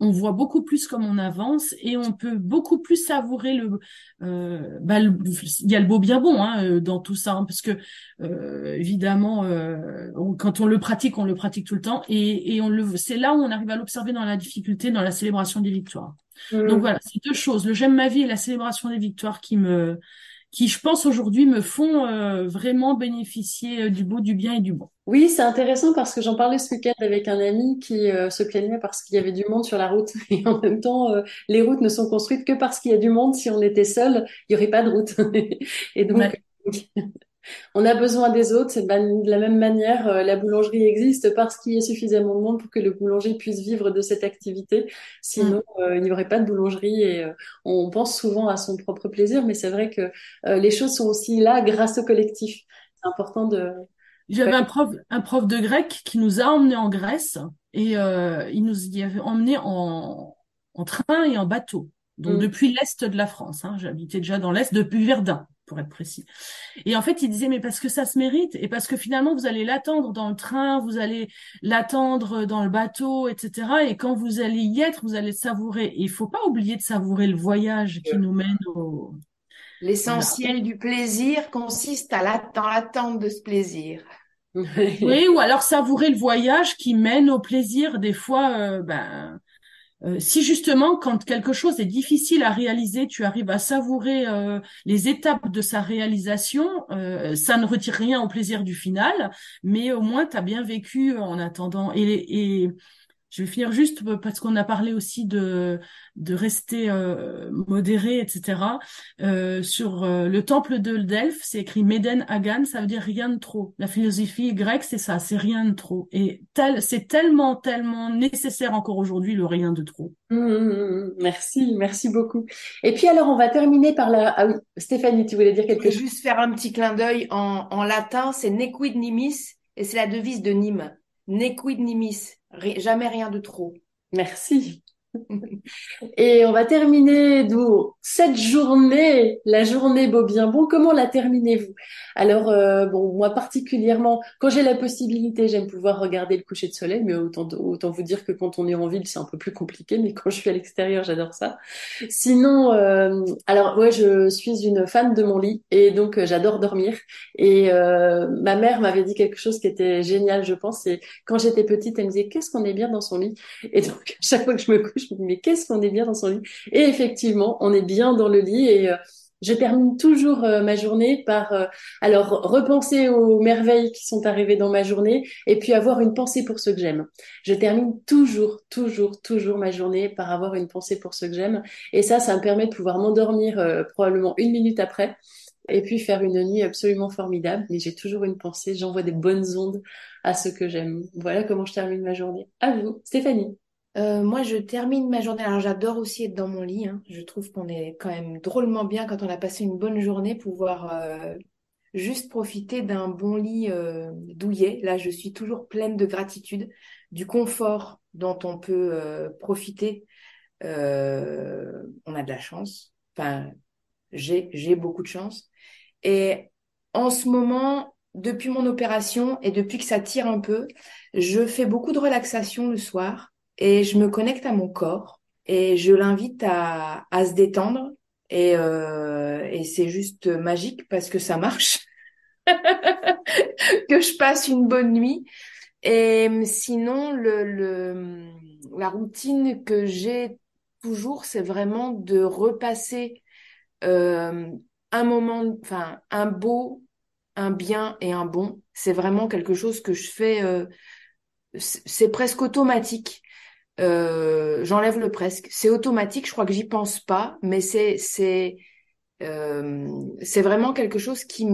on voit beaucoup plus comme on avance et on peut beaucoup plus savourer le. Euh, ben, il y a le beau bien bon hein, euh, dans tout ça, hein, parce que euh, évidemment, euh, quand on le pratique, on le pratique tout le temps, et, et on le. C'est là où on arrive à l'observer dans la difficulté, dans la célébration des victoires. Mmh. Donc voilà, c'est deux choses. Le j'aime ma vie et la célébration des victoires qui me qui, je pense aujourd'hui, me font vraiment bénéficier du beau, du bien et du bon. Oui, c'est intéressant parce que j'en parlais ce week-end avec un ami qui euh, se plaignait parce qu'il y avait du monde sur la route. Et en même temps, euh, les routes ne sont construites que parce qu'il y a du monde. Si on était seul, il n'y aurait pas de route. et donc, on a besoin des autres. C'est de la même manière, euh, la boulangerie existe parce qu'il y a suffisamment de monde pour que le boulanger puisse vivre de cette activité. Sinon, mm. il n'y aurait pas de boulangerie et on pense souvent à son propre plaisir, mais c'est vrai que les choses sont aussi là grâce au collectif. C'est important de, j'avais un prof, un prof de grec qui nous a emmenés en Grèce et euh, il nous y avait emmenés en, en train et en bateau. Donc mm. depuis l'est de la France. Hein, J'habitais déjà dans l'est depuis Verdun, pour être précis. Et en fait, il disait mais parce que ça se mérite et parce que finalement vous allez l'attendre dans le train, vous allez l'attendre dans le bateau, etc. Et quand vous allez y être, vous allez savourer. Et il faut pas oublier de savourer le voyage qui nous mène au, L'essentiel du plaisir consiste à l'attente de ce plaisir. oui, ou alors savourer le voyage qui mène au plaisir. Des fois, euh, ben, euh, si justement, quand quelque chose est difficile à réaliser, tu arrives à savourer euh, les étapes de sa réalisation, ça ne retire rien au plaisir du final, mais au moins tu as bien vécu en attendant. Et, et je vais finir juste parce qu'on a parlé aussi de de rester euh, modéré, etc. Euh, sur euh, le temple de Delphes, c'est écrit Meden Hagan, ça veut dire rien de trop. La philosophie grecque, c'est ça, c'est rien de trop. Et tel, c'est tellement, tellement nécessaire encore aujourd'hui le rien de trop. Mmh, mmh, mmh, merci, merci beaucoup. Et puis alors, on va terminer par la. Ah oui, Stéphanie, tu voulais dire quelque chose? Juste faire un petit clin d'œil en, en latin, c'est Nequid nimis et c'est la devise de Nîmes. Nequid nimis, jamais rien de trop. Merci. Et on va terminer d'où cette journée, la journée beau bien bon. Comment la terminez-vous? Alors euh, bon, moi particulièrement, quand j'ai la possibilité, j'aime pouvoir regarder le coucher de soleil, mais autant autant vous dire que quand on est en ville, c'est un peu plus compliqué. Mais quand je suis à l'extérieur, j'adore ça. Sinon, euh, alors ouais, je suis une fan de mon lit et donc euh, j'adore dormir. Et ma mère m'avait dit quelque chose qui était génial, je pense. C'est quand j'étais petite, elle me disait qu'est-ce qu'on est bien dans son lit? Et donc chaque fois que je me couche je me dis, mais qu'est-ce qu'on est bien dans son lit? Et effectivement, on est bien dans le lit et euh, je termine toujours euh, ma journée par euh, alors repenser aux merveilles qui sont arrivées dans ma journée et puis avoir une pensée pour ceux que j'aime. Je termine toujours, toujours, toujours ma journée par avoir une pensée pour ceux que j'aime et ça, ça me permet de pouvoir m'endormir probablement une minute après et puis faire une nuit absolument formidable. Mais j'ai toujours une pensée, j'envoie des bonnes ondes à ceux que j'aime. Voilà comment je termine ma journée. À vous, Stéphanie. Euh, moi, je termine ma journée. Alors, j'adore aussi être dans mon lit. Hein. Je trouve qu'on est quand même drôlement bien quand on a passé une bonne journée, pouvoir euh, juste profiter d'un bon lit euh, douillet. Là, je suis toujours pleine de gratitude, du confort dont on peut profiter. on a de la chance. Enfin, j'ai beaucoup de chance. Et en ce moment, depuis mon opération et depuis que ça tire un peu, je fais beaucoup de relaxation le soir et je me connecte à mon corps et je l'invite à, à se détendre. Et, euh, et c'est juste magique parce que ça marche. Que je passe une bonne nuit. Et sinon le, le la routine que j'ai toujours c'est vraiment de repasser euh, un moment enfin un beau un bien et un bon. C'est vraiment quelque chose que je fais euh, c'est presque automatique euh, j'enlève le presque. C'est automatique, je crois que j'y pense pas, mais c'est c'est euh, c'est vraiment quelque chose qui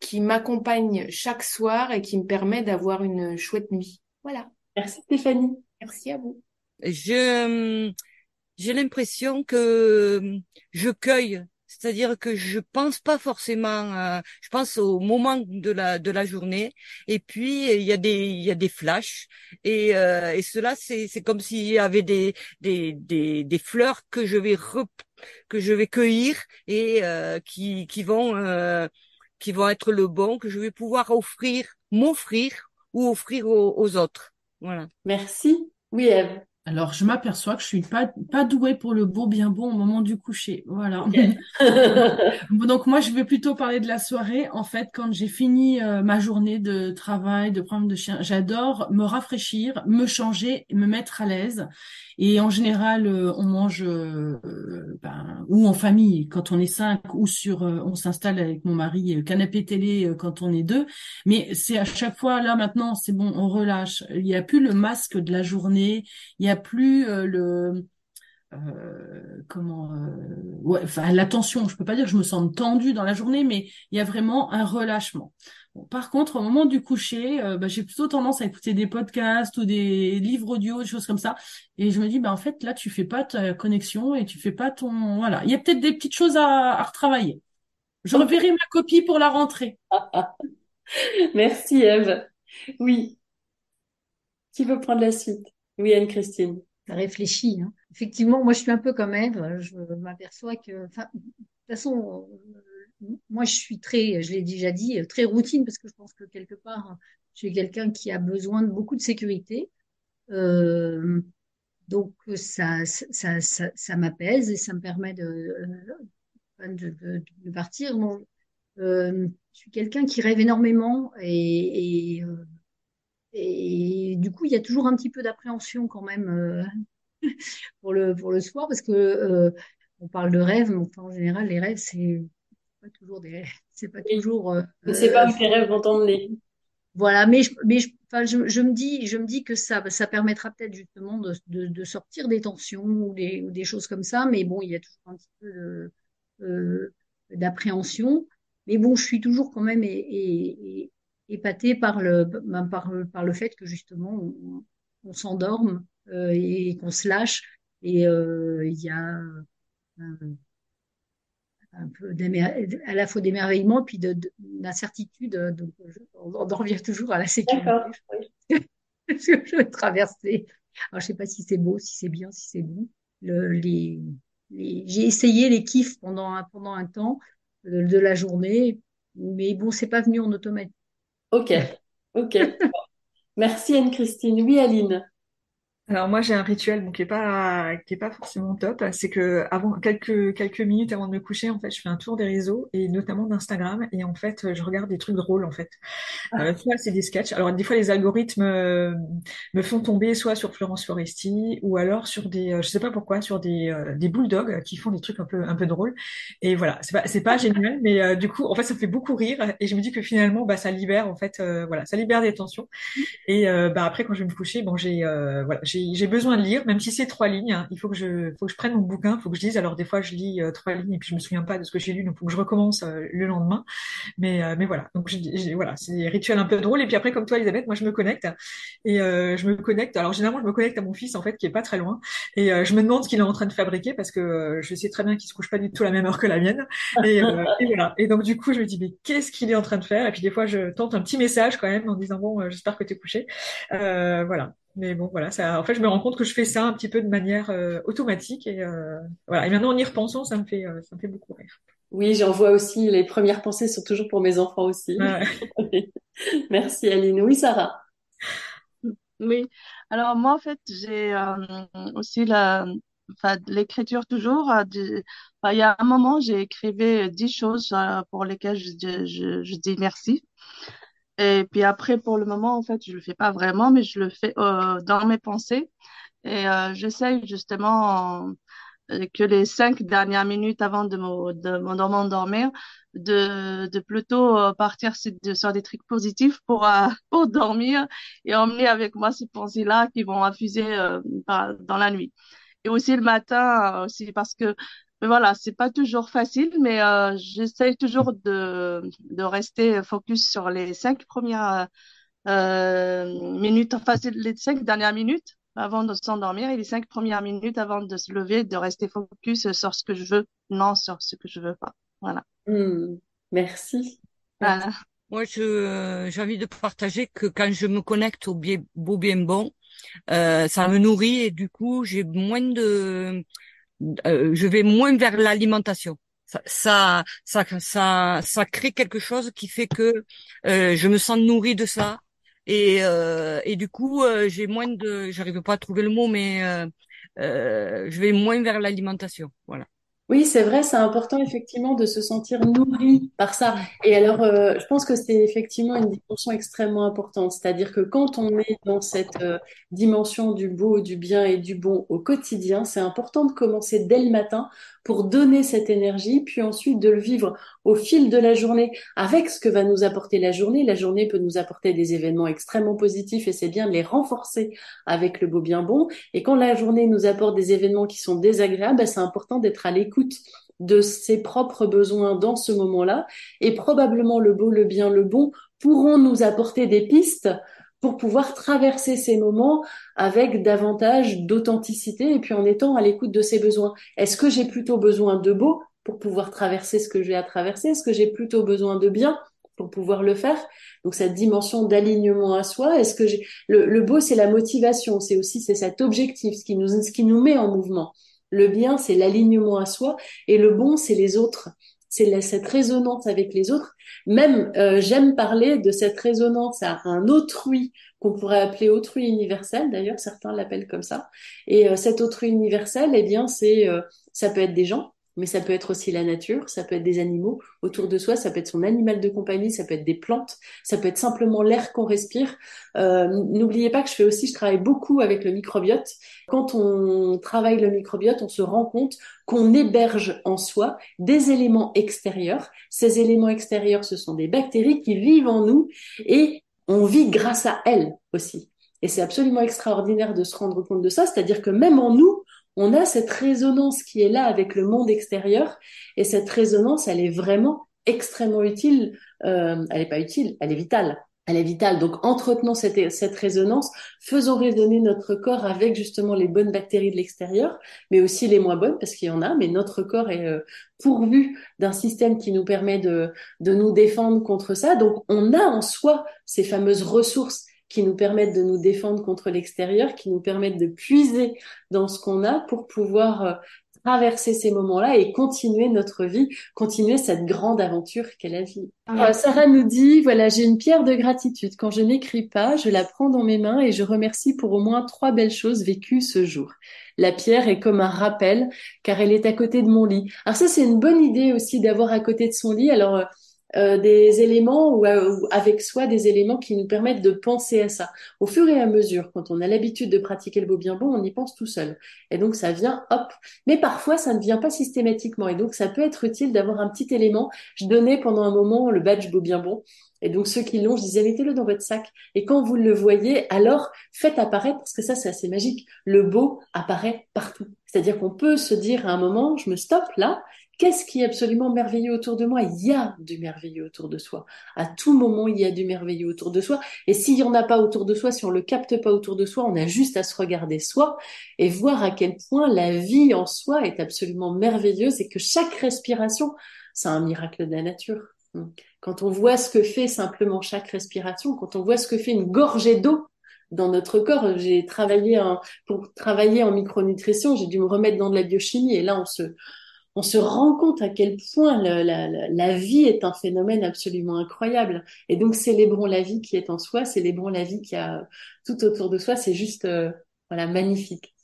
qui m'accompagne chaque soir et qui me permet d'avoir une chouette nuit. Voilà. Merci Stéphanie. Merci à vous. Je j'ai l'impression que je cueille c'est-à-dire que je pense pas forcément, je pense au moment de la de la journée, et puis il y a des il y a des flashs, et euh, et cela c'est c'est comme s'il y avait des des des des fleurs que je vais que je vais cueillir et euh, qui qui vont euh, qui vont être le bon que je vais pouvoir offrir m'offrir ou offrir aux, aux autres. Voilà. Merci. Oui, Eve. Alors, je m'aperçois que je suis pas, pas douée pour le beau bien bon au moment du coucher. Voilà. Donc, moi, je vais plutôt parler de la soirée. En fait, quand j'ai fini euh, ma journée de travail, de prendre de chien, j'adore me rafraîchir, me changer, me mettre à l'aise. Et en général, euh, on mange euh, ben, ou en famille quand on est cinq, ou sur, on s'installe avec mon mari canapé télé quand on est deux. Mais c'est à chaque fois là maintenant, c'est bon, on relâche. Il n'y a plus le masque de la journée. Il y a plus euh, le euh, comment euh, ouais, enfin la tension. Je peux pas dire que je me sens tendue dans la journée, mais il y a vraiment un relâchement. par contre, au moment du coucher, bah, j'ai plutôt tendance à écouter des podcasts ou des livres audio, des choses comme ça. Et je me dis, bah en fait, là, tu fais pas ta connexion et tu fais pas ton voilà. Il y a peut-être des petites choses à, à retravailler. Je reverrai ma copie pour la rentrée. Merci Eve. Oui. Qui veut prendre la suite? Oui, Anne-Christine. Ça réfléchit. Hein. Effectivement, moi, je suis un peu comme Eve. Je m'aperçois que, de toute façon, moi, je suis très, je l'ai déjà dit, très routine parce que je pense que quelque part, je suis quelqu'un qui a besoin de beaucoup de sécurité. Euh, donc, ça, ça, ça, m'apaise et ça me permet de, de, de, partir. Bon, euh, je suis quelqu'un qui rêve énormément euh, et du coup, il y a toujours un petit peu d'appréhension quand même euh, pour le pour le soir parce que euh, on parle de rêves, mais enfin, en général, les rêves c'est pas toujours des rêves, c'est pas toujours. Euh, c'est pas où tes rêves vont t'emmener. Voilà, mais je, mais je, enfin, je, je, me dis, je me dis que ça, ça permettra peut-être justement de, de, de, sortir des tensions ou des, ou des choses comme ça. Mais bon, il y a toujours un petit peu d'appréhension. Mais bon, je suis toujours quand même et, et, épaté par le, ben, par, par le fait que justement on, on s'endorme euh, et qu'on se lâche. Et euh, il y a un, un peu à la fois d'émerveillement puis d'incertitude. Donc on, on en revient toujours à la sécurité. Parce que je traverser. Alors je sais pas si c'est beau, si c'est bien, si c'est bon. Le, les, les... J'ai essayé les kiffs pendant un, pendant un temps de, de la journée, mais bon, c'est pas venu en automatique. Ok, ok. Merci Anne-Christine. Oui, Aline. Alors moi j'ai un rituel bon, qui est pas qui est pas forcément top, c'est que avant quelques quelques minutes avant de me coucher en fait je fais un tour des réseaux et notamment d'Instagram. Et en fait je regarde des trucs drôles en fait. Ah. Euh, soit c'est des sketchs. Alors des fois les algorithmes euh, me font tomber soit sur Florence Foresti ou alors sur des euh, je sais pas pourquoi sur des euh, des bulldogs qui font des trucs un peu un peu drôles. Et voilà. C'est pas c'est pas génial mais euh, du coup en fait ça me fait beaucoup rire. Et je me dis que finalement bah ça libère en fait voilà ça libère des tensions. Et bah après quand je vais me coucher bon j'ai voilà j'ai besoin de lire, même si c'est trois lignes. Hein. il faut que je, faut que je prenne mon bouquin, il faut que je lise. Alors des fois, je lis euh, trois lignes et puis je me souviens pas de ce que j'ai lu, donc faut que je recommence euh, le lendemain. Mais, euh, mais voilà. Donc voilà, c'est des rituels un peu drôles. Et puis après, comme toi, Elisabeth, moi je me connecte et je me connecte. Alors généralement, je me connecte à mon fils en fait, qui est pas très loin, et je me demande ce qu'il est en train de fabriquer parce que je sais très bien qu'il se couche pas du tout à la même heure que la mienne. Et, et voilà. Et donc du coup, je me dis mais qu'est-ce qu'il est en train de faire? Et puis des fois, je tente un petit message quand même en disant bon, j'espère que tu es couché. voilà. Mais bon, voilà, ça, en fait, je me rends compte que je fais ça un petit peu de manière euh, automatique et euh, voilà. Et maintenant, en y repensant, ça me fait, euh, ça me fait beaucoup rire. Oui, j'en vois aussi. Les premières pensées sont toujours pour mes enfants aussi. Merci Aline. Oui, Sarah. Oui. Alors moi, en fait, j'ai aussi la, enfin, l'écriture toujours. il y a un moment, j'ai écrivé dix choses pour lesquelles je, je, je dis merci. Et puis après, pour le moment, en fait, je le fais pas vraiment, mais je le fais euh, dans mes pensées. Et euh, j'essaye justement euh, que les cinq dernières minutes avant de m'endormir, de, de plutôt euh, partir sur, des trucs positifs pour, euh, pour dormir et emmener avec moi ces pensées-là qui vont infuser dans la nuit. Et aussi le matin, aussi parce que mais voilà, c'est pas toujours facile, mais euh, j'essaye toujours de, de rester focus sur les cinq premières euh, minutes, enfin les cinq dernières minutes avant de s'endormir et les cinq premières minutes avant de se lever, de rester focus sur ce que je veux, non sur ce que je veux pas. Voilà. Hmm. merci. Voilà. Moi, je j'ai envie de partager que quand je me connecte au bien, beau bien bon, euh, ça me nourrit et du coup j'ai moins de euh, je vais moins vers l'alimentation. Ça, ça, ça, ça, crée quelque chose qui fait que euh, je me sens nourrie de ça Et, euh, et du coup, j'ai moins de, j'arrive pas à trouver le mot, mais je vais moins vers l'alimentation. Voilà. Oui, c'est vrai, c'est important effectivement de se sentir nourri par ça. Et alors, euh, je pense que c'est effectivement une dimension extrêmement importante. C'est-à-dire que quand on est dans cette euh, dimension du beau, du bien et du bon au quotidien, c'est important de commencer dès le matin pour donner cette énergie, puis ensuite de le vivre au fil de la journée avec ce que va nous apporter la journée. La journée peut nous apporter des événements extrêmement positifs et c'est bien de les renforcer avec le beau bien bon. Et quand la journée nous apporte des événements qui sont désagréables, ben, c'est important d'être à l'écoute de ses propres besoins dans ce moment-là. Et probablement le beau, le bien, le bon pourront nous apporter des pistes pour pouvoir traverser ces moments avec davantage d'authenticité et puis en étant à l'écoute de ses besoins. Est-ce que j'ai plutôt besoin de beau pour pouvoir traverser ce que j'ai à traverser? Est-ce que j'ai plutôt besoin de bien pour pouvoir le faire? Donc cette dimension d'alignement à soi, est-ce que j'ai le, le beau c'est la motivation, c'est aussi c'est cet objectif, ce qui nous ce qui nous met en mouvement. Le bien c'est l'alignement à soi et le bon c'est les autres c'est cette résonance avec les autres. Même euh, j'aime parler de cette résonance à un autrui qu'on pourrait appeler autrui universel. D'ailleurs, certains l'appellent comme ça. Et euh, cet autrui universel, eh bien, c'est euh, ça peut être des gens, mais ça peut être aussi la nature, ça peut être des animaux autour de soi, ça peut être son animal de compagnie, ça peut être des plantes, ça peut être simplement l'air qu'on respire. Euh, N'oubliez pas que je fais aussi, je travaille beaucoup avec le microbiote. Quand on travaille le microbiote, on se rend compte qu'on héberge en soi des éléments extérieurs. Ces éléments extérieurs, ce sont des bactéries qui vivent en nous et on vit grâce à elles aussi. Et c'est absolument extraordinaire de se rendre compte de ça, c'est-à-dire que même en nous, on a cette résonance qui est là avec le monde extérieur et cette résonance, elle est vraiment extrêmement utile. Euh, elle n'est pas utile, elle est vitale. Elle est vitale. Donc, entretenons cette, résonance, faisons résonner notre corps avec justement les bonnes bactéries de l'extérieur, mais aussi les moins bonnes, parce qu'il y en a, mais notre corps est euh, pourvu d'un système qui nous permet de, de nous défendre contre ça. Donc, on a en soi ces fameuses ressources qui nous permettent de nous défendre contre l'extérieur, qui nous permettent de puiser dans ce qu'on a pour pouvoir euh, traverser ces moments-là et continuer notre vie, continuer cette grande aventure qu'est la vie. Ah. Euh, Sarah nous dit, voilà, j'ai une pierre de gratitude. Quand je n'écris pas, je la prends dans mes mains et je remercie pour au moins trois belles choses vécues ce jour. La pierre est comme un rappel car elle est à côté de mon lit. Alors ça, c'est une bonne idée aussi d'avoir à côté de son lit. Alors, euh, des éléments euh, ou, avec soi des éléments qui nous permettent de penser à ça. Au fur et à mesure, quand on a l'habitude de pratiquer le beau bien bon, on y pense tout seul. Et donc ça vient, hop. Mais parfois, ça ne vient pas systématiquement. Et donc ça peut être utile d'avoir un petit élément. Je donnais pendant un moment le badge beau bien bon. Et donc ceux qui l'ont, je disais mettez-le dans votre sac. Et quand vous le voyez, alors faites apparaître, parce que ça c'est assez magique, le beau apparaît partout. C'est-à-dire qu'on peut se dire à un moment, je me stoppe là, Qu'est-ce qui est absolument merveilleux autour de moi? Il y a du merveilleux autour de soi. À tout moment, il y a du merveilleux autour de soi. Et s'il n'y en a pas autour de soi, si on le capte pas autour de soi, on a juste à se regarder soi et voir à quel point la vie en soi est absolument merveilleuse et que chaque respiration, c'est un miracle de la nature. Quand on voit ce que fait simplement chaque respiration, quand on voit ce que fait une gorgée d'eau dans notre corps, j'ai travaillé pour travailler en micronutrition, j'ai dû me remettre dans de la biochimie et là on se on se rend compte à quel point la, vie est un phénomène absolument incroyable. Et donc, célébrons la vie qui est en soi, célébrons la vie qui a tout autour de soi. C'est juste, euh, voilà, magnifique.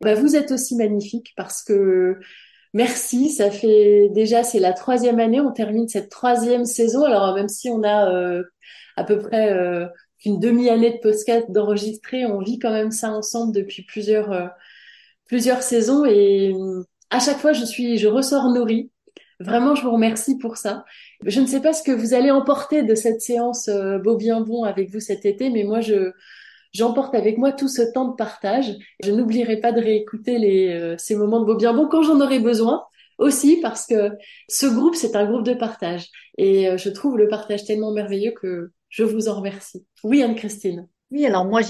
Bah, vous êtes aussi magnifique parce que merci. Ça fait déjà, c'est la troisième année. On termine cette troisième saison. Alors, même si on a euh, à peu près euh, une demi-année de podcast d'enregistrer, on vit quand même ça ensemble depuis plusieurs plusieurs saisons et à chaque fois, je suis, je ressors nourrie. Vraiment, je vous remercie pour ça. Je ne sais pas ce que vous allez emporter de cette séance euh, Beau Bien Bon avec vous cet été, mais moi, je, j'emporte avec moi tout ce temps de partage. Je n'oublierai pas de réécouter les, euh, ces moments de Beau Bien Bon quand j'en aurai besoin aussi parce que ce groupe, c'est un groupe de partage. Et euh, je trouve le partage tellement merveilleux que je vous en remercie. Oui, Anne-Christine. Oui, alors moi,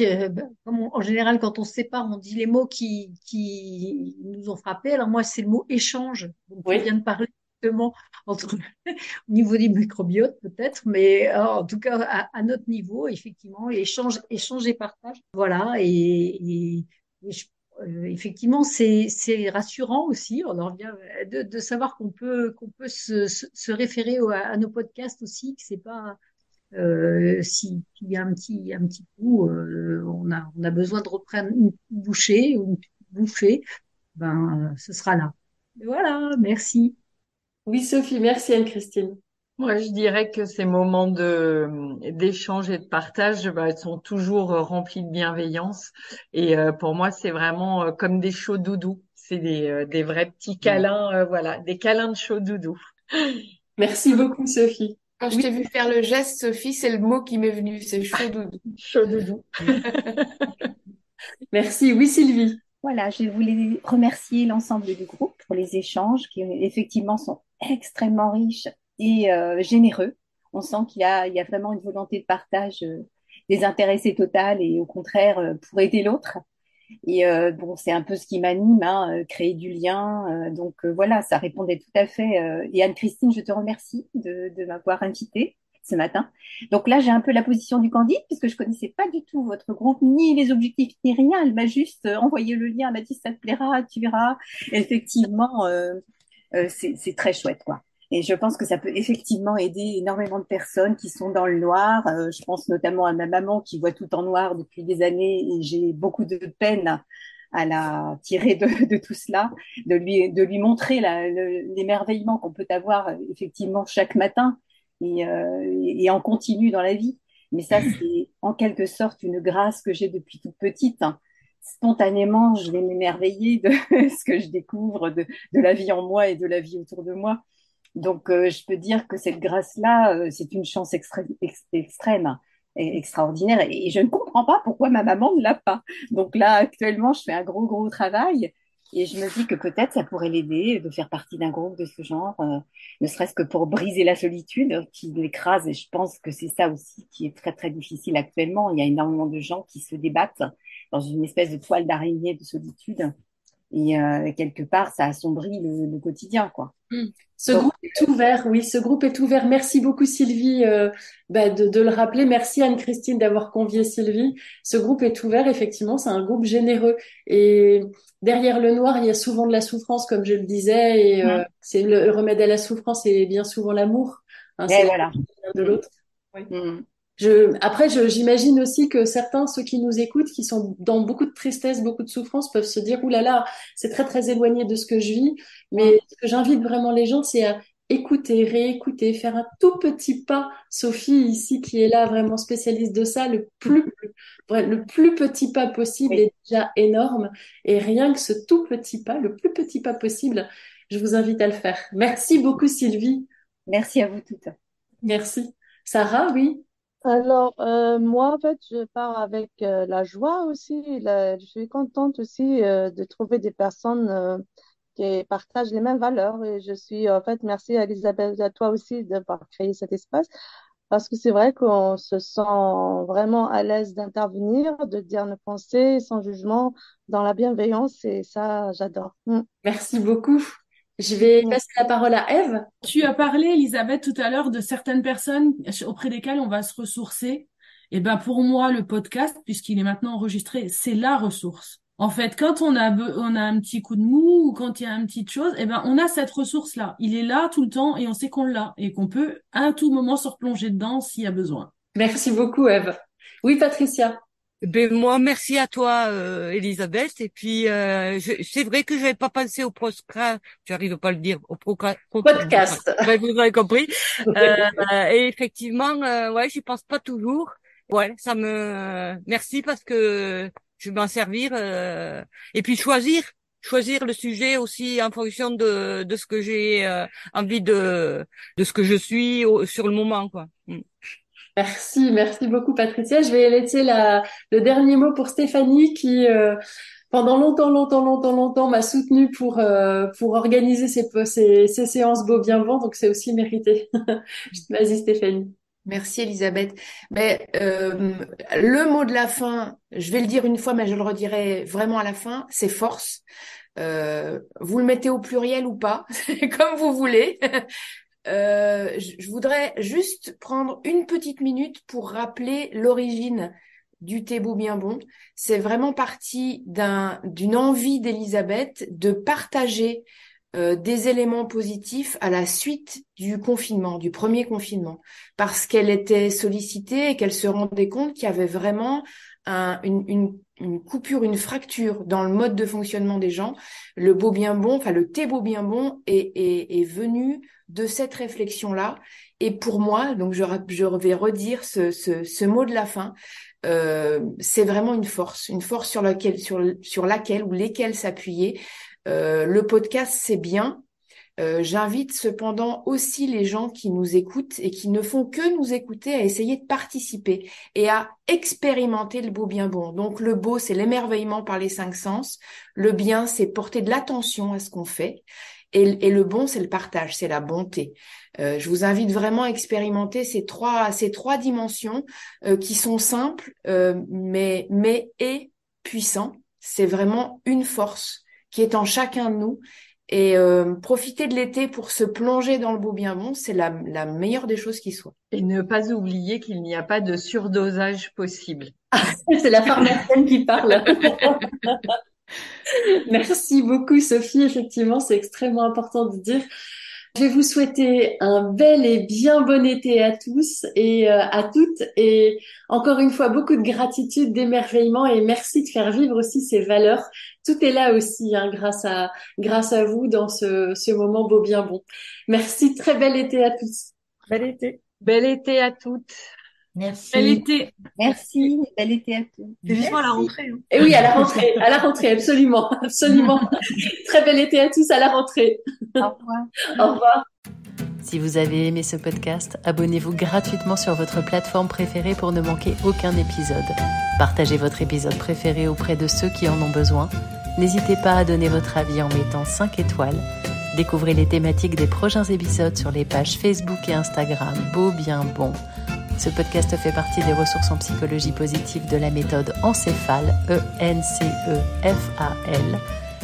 en général, quand on se sépare, on dit les mots qui, qui nous ont frappés. Alors moi, c'est le mot échange. Donc, on vient de parler justement entre, au niveau du microbiote peut-être, mais euh, en tout cas à, notre niveau, effectivement, échange, échange et partage. Voilà, et, euh, effectivement, c'est rassurant aussi. On en revient de, de savoir qu'on peut qu'on peut se, se, référer à, nos podcasts aussi, que c'est pas euh, s'il y a un petit, un petit coup, euh, on a, on a besoin de reprendre une bouchée ou une bouffée, ben, ce sera là. voilà, merci. Oui, Sophie, merci Anne-Christine. Moi, je dirais que ces moments de d'échange et de partage bah, sont toujours remplis de bienveillance. Et euh, pour moi, c'est vraiment euh, comme des chauds doudous. C'est des, euh, des vrais petits câlins, voilà, des câlins de chauds doudous. Merci beaucoup, Sophie. Quand je t'ai vu faire le geste, Sophie, c'est le mot qui m'est venu, c'est chaud doudou. chaud doudou. Merci. Oui, Sylvie. Voilà, je voulais remercier l'ensemble du groupe pour les échanges qui effectivement sont extrêmement riches et euh, généreux. On sent qu'il y a, il y a vraiment une volonté de partage euh, désintéressé total et au contraire euh, pour aider l'autre. Et euh, bon, c'est un peu ce qui m'anime, hein, euh, créer du lien. donc voilà, ça répondait tout à fait. et Anne-Christine, je te remercie de, m'avoir invitée ce matin. Donc là, j'ai un peu la position du candidat puisque je connaissais pas du tout votre groupe, ni les objectifs, ni rien. Elle m'a juste envoyé le lien, elle m'a dit ça te plaira, tu verras. effectivement, euh, euh, c'est très chouette, quoi. Et je pense que ça peut effectivement aider énormément de personnes qui sont dans le noir. Euh, je pense notamment à ma maman qui voit tout en noir depuis des années et j'ai beaucoup de peine à la tirer de, de, tout cela, de lui, de lui montrer l'émerveillement qu'on peut avoir effectivement chaque matin et, euh, et en continu dans la vie. Mais ça, c'est en quelque sorte une grâce que j'ai depuis toute petite. Spontanément, je vais m'émerveiller de ce que je découvre de, de, la vie en moi et de la vie autour de moi. Donc, euh, je peux dire que cette grâce-là, euh, c'est une chance extrême, et extraordinaire. Et, et je ne comprends pas pourquoi ma maman ne l'a pas. Donc là, actuellement, je fais un gros, gros travail et je me dis que peut-être ça pourrait l'aider de faire partie d'un groupe de ce genre, euh, ne serait-ce que pour briser la solitude qui l'écrase. Et je pense que c'est ça aussi qui est très très difficile actuellement. Il y a énormément de gens qui se débattent dans une espèce de toile d'araignée de solitude. Et euh, quelque part, ça assombrit le, le quotidien, quoi. Mmh. Ce groupe est ouvert, oui, ce groupe est ouvert. Merci beaucoup Sylvie euh, bah, de, de, le rappeler. Merci Anne-Christine d'avoir convié Sylvie. Ce groupe est ouvert, effectivement, c'est un groupe généreux. Et derrière le noir, il y a souvent de la souffrance, comme je le disais. Et euh, c'est le, remède à la souffrance, et bien souvent l'amour. Hein, c'est voilà. de l'autre. Oui. Mmh. Je, après, j'imagine aussi que certains, ceux qui nous écoutent, qui sont dans beaucoup de tristesse, beaucoup de souffrance, peuvent se dire, oulala, là là, c'est très très éloigné de ce que je vis. Mais ce que j'invite vraiment les gens, c'est à écouter, réécouter, faire un tout petit pas. Sophie ici, qui est là vraiment spécialiste de ça, le plus le plus petit pas possible est déjà énorme. Et rien que ce tout petit pas, le plus petit pas possible, je vous invite à le faire. Merci beaucoup Sylvie. Merci à vous toutes. Merci. Sarah, oui? Alors, euh, moi, en fait, je pars avec euh, la joie aussi. je suis contente aussi euh, de trouver des personnes euh, qui partagent les mêmes valeurs. Et je suis, en fait, merci à Elisabeth, à toi aussi d'avoir créé cet espace. Parce que c'est vrai qu'on se sent vraiment à l'aise d'intervenir, de dire nos pensées sans jugement, dans la bienveillance. Et ça, j'adore. Mm. Merci beaucoup. Je vais passer la parole à Eve. Tu as parlé, Elisabeth, tout à l'heure de certaines personnes auprès desquelles on va se ressourcer. Et eh ben pour moi, le podcast, puisqu'il est maintenant enregistré, c'est la ressource. En fait, quand on a on a un petit coup de mou ou quand il y a une petite chose, eh ben on a cette ressource là. Il est là tout le temps et on sait qu'on l'a et qu'on peut à tout moment se replonger dedans s'il y a besoin. Merci beaucoup, Eve. Oui, Patricia. Ben moi, merci à toi, euh, Elisabeth. Et puis, euh, c'est vrai que je n'avais pas pensé au podcast. J'arrive pas à le dire. Au podcast. Ben, vous avez compris. euh, et effectivement, euh, ouais, j'y pense pas toujours. Ouais, ça me merci parce que je vais m'en servir. Euh, et puis choisir, choisir le sujet aussi en fonction de de ce que j'ai euh, envie de de ce que je suis sur le moment, quoi. Mm. Merci, merci beaucoup Patricia. Je vais laisser la, le dernier mot pour Stéphanie qui euh, pendant longtemps, longtemps, longtemps, longtemps m'a soutenue pour euh, pour organiser ces, ces, ces séances beau bien vent, donc c'est aussi mérité. Vas-y Stéphanie. Merci Elisabeth. Mais euh, le mot de la fin, je vais le dire une fois, mais je le redirai vraiment à la fin, c'est force. Euh, vous le mettez au pluriel ou pas, comme vous voulez. Euh, je voudrais juste prendre une petite minute pour rappeler l'origine du thé beau bien bon. C'est vraiment parti d'un, d'une envie d'Elisabeth de partager euh, des éléments positifs à la suite du confinement, du premier confinement, parce qu'elle était sollicitée et qu'elle se rendait compte qu'il y avait vraiment un, une, une, une, coupure, une fracture dans le mode de fonctionnement des gens. Le beau bien bon, enfin le thé beau bien bon est, est, est venu de cette réflexion-là. Et pour moi, donc je, je vais redire ce, mot de la fin, euh, c'est vraiment une force, une force sur laquelle, sur, sur laquelle ou lesquelles s'appuyer euh, le podcast, c'est bien. Euh, j'invite cependant aussi les gens qui nous écoutent et qui ne font que nous écouter à essayer de participer et à expérimenter le beau bien bon. Donc le beau, c'est l'émerveillement par les cinq sens. Le bien, c'est porter de l'attention à ce qu'on fait. Et, le bon, c'est le partage, c'est la bonté. Euh, je vous invite vraiment à expérimenter ces trois, ces trois dimensions qui sont simples, mais, mais et puissants. C'est vraiment une force qui est en chacun de nous. Et euh, profiter de l'été pour se plonger dans le beau bien bon, c'est la, la meilleure des choses qui soit. Et ne pas oublier qu'il n'y a pas de surdosage possible. c'est la pharmacienne qui parle. Merci beaucoup Sophie. Effectivement, c'est extrêmement important de dire. Je vais vous souhaiter un bel et bien bon été à tous et euh, à toutes et encore une fois beaucoup de gratitude, d'émerveillement et merci de faire vivre aussi ces valeurs. Tout est là aussi hein, grâce à grâce à vous dans ce, ce moment beau bien bon. Merci, très bel été à tous. Bel été. Bel été à toutes. Merci. Bel été. Merci. Bel été à tous. C'est justement à la rentrée. Hein. Et oui, à la rentrée, à la rentrée, absolument, absolument. Très bel été à tous à la rentrée. Au revoir. Au revoir. Si vous avez aimé ce podcast, abonnez-vous gratuitement sur votre plateforme préférée pour ne manquer aucun épisode. Partagez votre épisode préféré auprès de ceux qui en ont besoin. N'hésitez pas à donner votre avis en mettant 5 étoiles. Découvrez les thématiques des prochains épisodes sur les pages Facebook et Instagram Beau Bien Bon. Ce podcast fait partie des ressources en psychologie positive de la méthode Encéphale, E-N-C-E-F-A-L.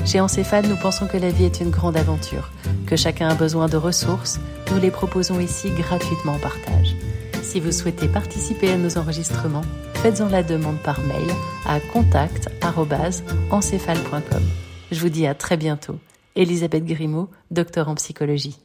Chez Encéphale, nous pensons que la vie est une grande aventure, que chacun a besoin de ressources. Nous les proposons ici gratuitement en partage. Si vous souhaitez participer à nos enregistrements, faites-en la demande par mail à contact.encéphale.com. Je vous dis à très bientôt. Elisabeth Grimaud, docteur en psychologie.